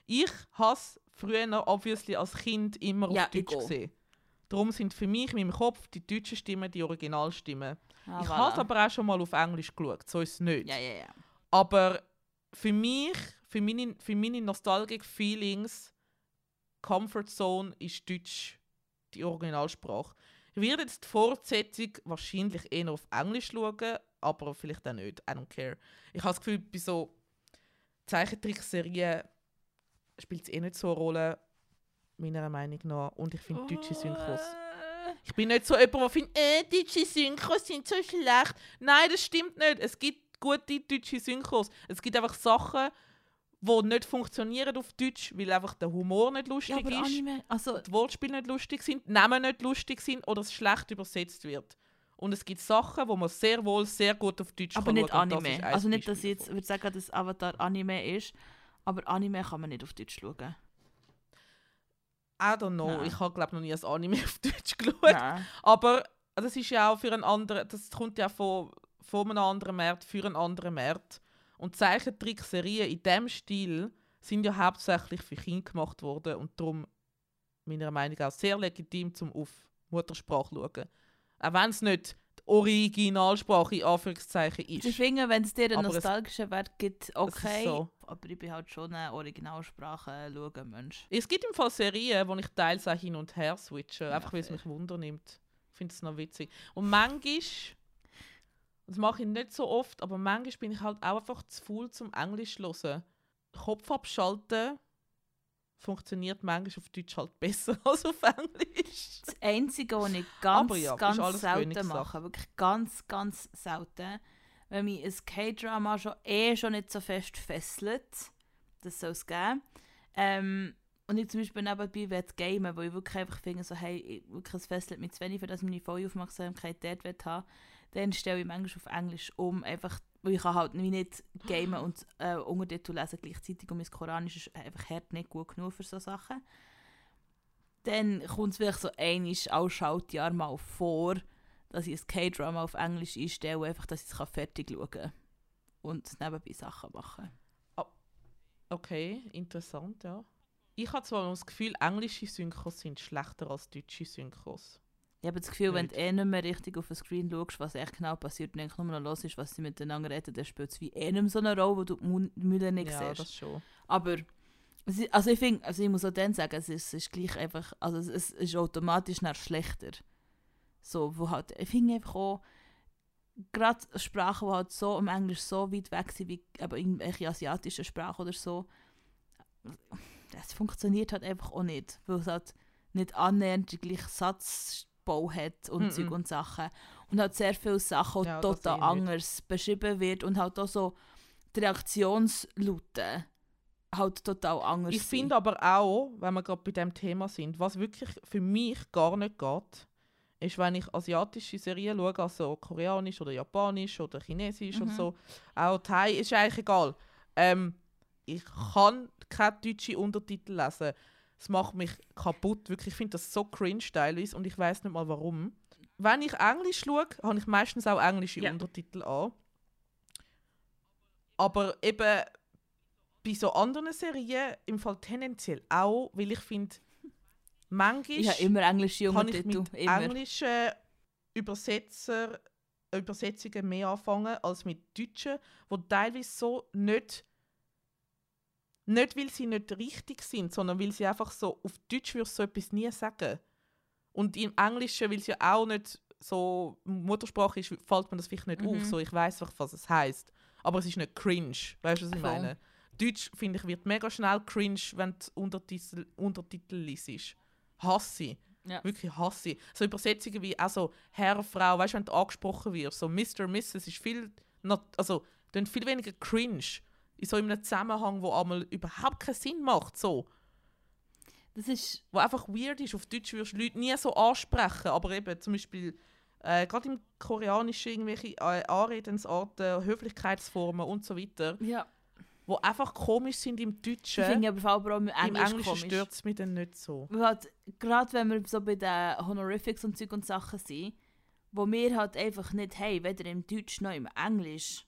S2: Ich habe früher obviously als Kind immer
S1: Ja,
S2: auf Deutsch
S1: auch.
S2: gesehen. Darum sind für mich in meinem Kopf die deutschen Stimmen die Originalstimmen.
S1: Ah,
S2: ich
S1: voilà.
S2: habe aber auch schon mal auf Englisch geschaut, so ist es nicht.
S1: Ja, ja, ja.
S2: Aber für mich, für meine, für meine Nostalgic Feelings, Comfort Zone ist Deutsch die Originalsprache. Ich werde jetzt die Fortsetzung wahrscheinlich eher auf Englisch schauen, aber vielleicht auch nicht. I don't care. Ich habe das Gefühl, bei so Zeichentrickserien spielt es eh nicht so eine Rolle, meiner Meinung nach. Und ich finde deutsche Synchros. Ich bin nicht so jemand, der findet, äh, deutsche Synchros sind so schlecht. Nein, das stimmt nicht. Es gibt gute deutsche Synchros. Es gibt einfach Sachen, die nicht funktionieren auf Deutsch, weil einfach der Humor nicht lustig
S1: Ja, aber
S2: ist,
S1: Anime, also,
S2: die Wortspiele nicht lustig sind, die Namen nicht lustig sind oder es schlecht übersetzt wird. Und es gibt Sachen, wo man sehr wohl sehr gut auf Deutsch
S1: aber
S2: kann
S1: nicht
S2: schauen,
S1: Anime. Also nicht, dass ich jetzt würde sagen, dass Avatar Anime ist, aber Anime kann man nicht auf Deutsch schauen.
S2: I don't know.
S1: Nein.
S2: Ich habe glaube noch nie ein Anime *laughs* auf Deutsch geschaut.
S1: Nein.
S2: Aber das ist ja auch für einen anderen, das kommt ja von, von einem anderen Markt für einen anderen Markt. Und Zeichentrickserien in diesem Stil sind ja hauptsächlich für Kinder gemacht worden und darum meiner Meinung nach sehr legitim zum auf Muttersprache schauen. Auch wenn es nicht die Originalsprache in Anführungszeichen ist.
S1: Ich finde, wenn es dir einen
S2: Aber
S1: nostalgischen Wert gibt, okay.
S2: so.
S1: Aber ich bin halt schon eine Originalsprache schauen Mensch.
S2: Es gibt im Fall Serien, wo ich teils auch hin und her switche, einfach weil es mich Wunder nimmt. Ich finde es noch witzig. Und manchmal, das mache ich nicht so oft, aber manchmal bin ich halt auch einfach zu faul zum Englisch hören. Kopf abschalten funktioniert manchmal auf Deutsch halt besser *laughs* als auf Englisch.
S1: Das Einzige, was ich ganz,
S2: ja,
S1: ganz selten mache, wirklich ganz, ganz selten, wenn mich ein K-Drama schon eh schon nicht so fest fesselt, das soll es geben, ähm, und ich zum Beispiel nebenbei will gamen, wo ich wirklich einfach finde, so, hey, ich- wirklich, es fesselt mich zu wenig, für das ich meine volle Aufmerksamkeit dort will haben, dann stelle ich manchmal auf Englisch um, einfach, weil ich kann halt nicht gamen und äh, Untertitel lesen gleichzeitig und mein Koranisch ist einfach hart nicht gut genug für so Sachen dann kommt es vielleicht so einiges alle Schaltjahr mal vor, dass ich ein K-Drama auf Englisch einstelle, einfach, dass ich es fertig schauen kann. Und nebenbei Sachen machen.
S2: Okay, interessant, ja. Ich habe zwar das Gefühl, englische Synchros sind schlechter als deutsche Synchros.
S1: Ich habe das Gefühl, wenn
S2: Nicht.
S1: du eh nicht mehr richtig auf den Screen schaust, was echt genau passiert und eigentlich nur noch los ist, was sie miteinander reden, dann spielt es wie eh nicht mehr so eine Rolle, wo du die Mühle nicht
S2: ja,
S1: siehst.
S2: das schon.
S1: Aber also ich finde, also ich muss auch dann sagen, es ist, es ist gleich einfach, also es, es ist automatisch nach schlechter. So, wo halt, ich finde einfach auch, gerade Sprachen, die halt so im Englisch so weit weg sind, wie eben irgendwelche asiatischen Sprachen oder so, das funktioniert halt einfach auch nicht, weil es halt nicht annähernd den gleichen Satzbau hat und
S2: Mhm.
S1: Zeug und Sachen. Und halt sehr viele Sachen
S2: Ja,
S1: total anders beschrieben wird und halt auch so die Reaktionslaute halt total anders
S2: Ich finde aber auch, wenn wir gerade bei dem Thema sind, was wirklich für mich gar nicht geht, ist, wenn ich asiatische Serien schaue, also koreanisch oder japanisch oder chinesisch oder
S1: Mhm.
S2: so, auch Thai, ist eigentlich egal. Ähm, ich kann keine deutschen Untertitel lesen. Es macht mich kaputt, wirklich. Ich finde das so cringe teilweise und ich weiß nicht mal warum. Wenn ich Englisch schaue, habe ich meistens auch englische
S1: Ja.
S2: Untertitel an. Aber eben bei so anderen Serien im Fall tendenziell auch, weil ich finde, manchmal
S1: Ich habe immer englische
S2: kann ich mit
S1: Immer.
S2: englischen Übersetzer, Übersetzungen mehr anfangen als mit deutschen, wo teilweise so nicht nicht weil sie nicht richtig sind, sondern weil sie einfach so auf Deutsch würdest du so etwas nie sagen. Und im Englischen, weil es ja auch nicht so Muttersprache ist, fällt mir das vielleicht nicht
S1: Mhm.
S2: auf. So, ich weiß einfach, was es heißt, aber es ist nicht cringe. Weißt du, was ich
S1: Voll.
S2: meine? Deutsch finde ich wird mega schnell cringe, wenn du Untertitel, Untertitel liest. Hasse.
S1: Ja.
S2: Wirklich hasse. So Übersetzungen wie auch so Herr, Frau, weißt du, wenn du angesprochen wirst, so Mr., Mrs. ist viel, not, also, dann viel weniger cringe. In so einem Zusammenhang, wo einmal überhaupt keinen Sinn macht. So.
S1: Das ist.
S2: Wo einfach weird ist. Auf Deutsch wirst du Leute nie so ansprechen, aber eben zum Beispiel äh, gerade im Koreanischen irgendwelche äh, Anredensarten, Höflichkeitsformen und so weiter,
S1: Ja.
S2: wo einfach komisch sind im
S1: Ich
S2: Deutschen.
S1: finde aber vor allem im
S2: Im
S1: Englisch
S2: Englischen stört es mich dann nicht so.
S1: Halt, gerade wenn wir so bei den Honorifics und Zeug und Sachen sind, wo wir halt einfach nicht haben, weder im Deutsch noch im Englisch,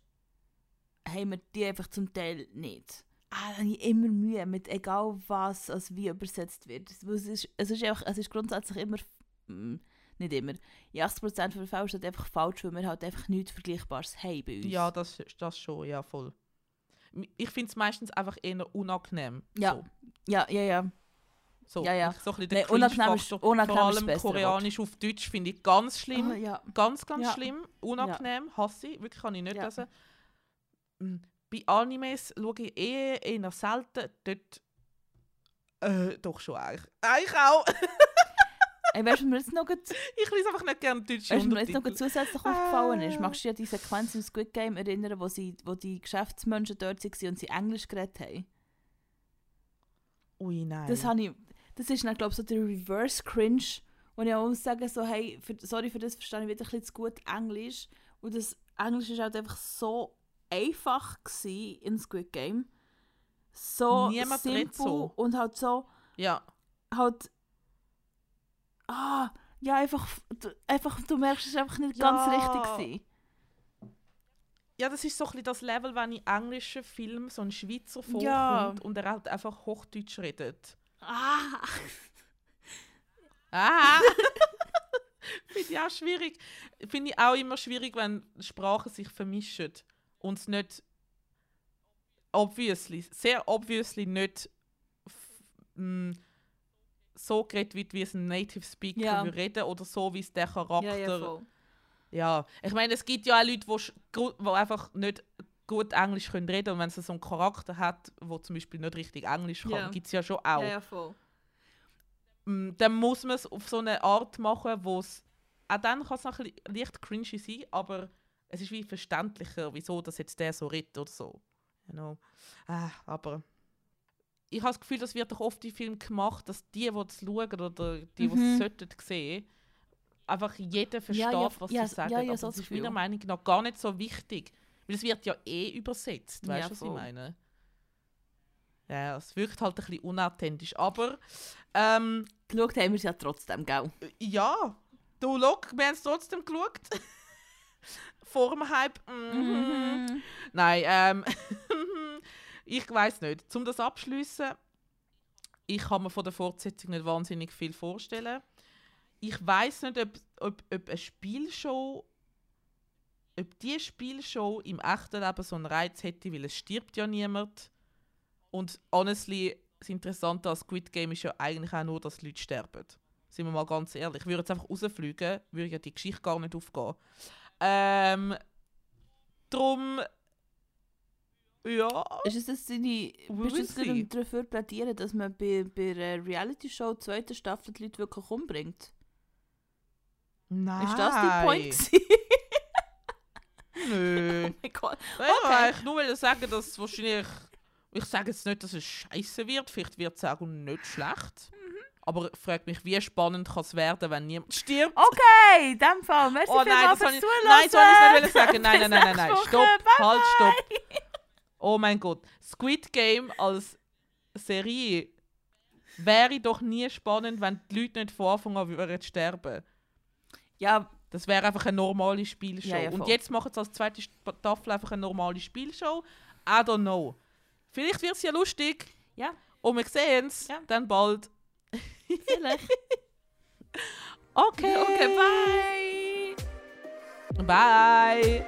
S1: haben wir die einfach zum Teil nicht. Ah, da habe ich immer Mühe mit egal was als wie übersetzt wird. Es ist, es ist, einfach, es ist grundsätzlich immer, mm, nicht immer, in 80% der Fälle ist das einfach falsch, weil wir halt einfach nichts Vergleichbares haben bei uns.
S2: Ja, das, das schon, ja, voll. Ich finde es meistens einfach eher unangenehm.
S1: Ja.
S2: So.
S1: ja, ja. ja.
S2: So,
S1: Ja, ja.
S2: So ein bisschen
S1: Nee,
S2: der
S1: unangenehm ist- unangenehm
S2: Vor allem Koreanisch auf Deutsch finde ich ganz schlimm.
S1: Ah, ja.
S2: Ganz, ganz
S1: Ja.
S2: schlimm. Unangenehm. Hasse ich. Wirklich kann ich nicht
S1: Ja.
S2: lesen. Mm, Bei Animes schaue ich eh eher selten. Dort äh, doch schon eigentlich. Eigentlich auch. *laughs*
S1: Ey, weißt du, was mir jetzt noch gut
S2: ich lese einfach nicht gerne deutsche
S1: Weißt mir jetzt noch zusätzlich aufgefallen ist?
S2: Äh.
S1: Magst du dich an die Sequenz im Squid Game erinnern, wo, sie, wo die Geschäftsmenschen dort waren und sie Englisch geredet haben?
S2: Ui, nein.
S1: Das, ich, das ist dann, glaube ich, so der Reverse Cringe, wo ich auch muss sagen so, hey, für, sorry für das verstehe ich wieder ein bisschen zu gut Englisch. Und das Englisch ist halt einfach so einfach gewesen in Squid Game. So
S2: Niemand
S1: simpel
S2: so.
S1: und halt so,
S2: ja.
S1: halt, ah, ja, einfach, du, einfach, du merkst, es ist einfach nicht ganz
S2: Ja.
S1: richtig gewesen.
S2: ja, das ist so ein das Level, wenn in englischen Filmen so ein Schweizer vorkommt
S1: Ja.
S2: und er halt einfach Hochdeutsch redet.
S1: Ah,
S2: Ah! *laughs* Finde ich auch schwierig. Finde ich auch immer schwierig, wenn Sprachen sich vermischen und es nicht obviously, sehr obviously nicht f- m, so geredet wird, wie es ein Native Speaker
S1: Ja.
S2: würde reden oder so, wie es der Charakter
S1: ja, ja.
S2: Ja, ich meine, es gibt ja auch Leute, die einfach nicht gut Englisch können reden und wenn sie so einen Charakter hat, wo zum Beispiel nicht richtig Englisch kann,
S1: Ja.
S2: gibt es ja schon auch.
S1: Ja, ja, voll.
S2: Mm, Dann muss man es auf so eine Art machen, wo es auch dann kann es noch ein bisschen leicht cringy sein, aber es ist wie verständlicher, wieso das jetzt der so redet oder so. You know. ah, aber ich habe das Gefühl, das wird doch oft in Filmen gemacht, dass die, die es schauen oder die, die
S1: Mhm.
S2: es sollten sehen, einfach jeder versteht,
S1: Ja, ja,
S2: was
S1: ja,
S2: sie sagen.
S1: ja, ja,
S2: aber
S1: so
S2: das ist meiner. Meinung nach gar nicht so wichtig. Weil es wird ja eh übersetzt. Weißt du, was ich
S1: voll.
S2: meine? Ja, es wirkt halt ein bisschen unauthentisch. Aber ähm,
S1: Geschaut haben wir es ja trotzdem, gell?
S2: ja, du, look, wir haben es trotzdem geschaut. *laughs* Vor dem Hype. Mhm.
S1: Mhm.
S2: Nein, ähm, *laughs* ich weiß nicht. Um das abschließen, ich kann mir von der Fortsetzung nicht wahnsinnig viel vorstellen. Ich weiß nicht, ob, ob, ob eine Spielshow, ob die Spielshow im echten Leben so einen Reiz hätte, weil es stirbt ja niemand. Und honestly, das Interessante an Squid Game ist ja eigentlich auch nur, dass Leute sterben. Sind wir mal ganz ehrlich. Ich würde jetzt einfach rausfliegen, würde ja die Geschichte gar nicht aufgehen. Ähm, drum, ja,
S1: Ist es das deine...
S2: We
S1: Bist du
S2: will
S1: gerade
S2: see.
S1: dafür plädieren, dass man bei, bei einer Reality-Show zweite Staffel die Leute wirklich umbringt?
S2: nein.
S1: Ist das dein Point? *laughs*
S2: Nö.
S1: oh mein Gott.
S2: Ich wollte eigentlich nur wollte sagen, dass es wahrscheinlich. Ich sage jetzt nicht, dass es scheiße wird, vielleicht wird es auch nicht schlecht. Aber ich frage mich, wie spannend kann es werden, wenn niemand stirbt?
S1: Okay, in dem Fall. Merci
S2: Oh nein, das ich, nein, so ich nicht sagen. Nein, nein, nein, nein, nein. Stopp.
S1: Bye,
S2: halt, stopp. Oh mein Gott. Squid Game als Serie wäre doch nie spannend, wenn die Leute nicht von Anfang an würden sterben.
S1: Ja,
S2: Das wäre einfach eine normale Spielshow.
S1: Ja, ja,
S2: Und jetzt machen sie als zweite Staffel einfach eine normale Spielshow. I don't know. Vielleicht wird es ja lustig.
S1: Ja.
S2: Und wir sehen es
S1: Ja.
S2: dann bald.
S1: Vielleicht.
S2: Okay.
S1: okay, bye!
S2: Bye.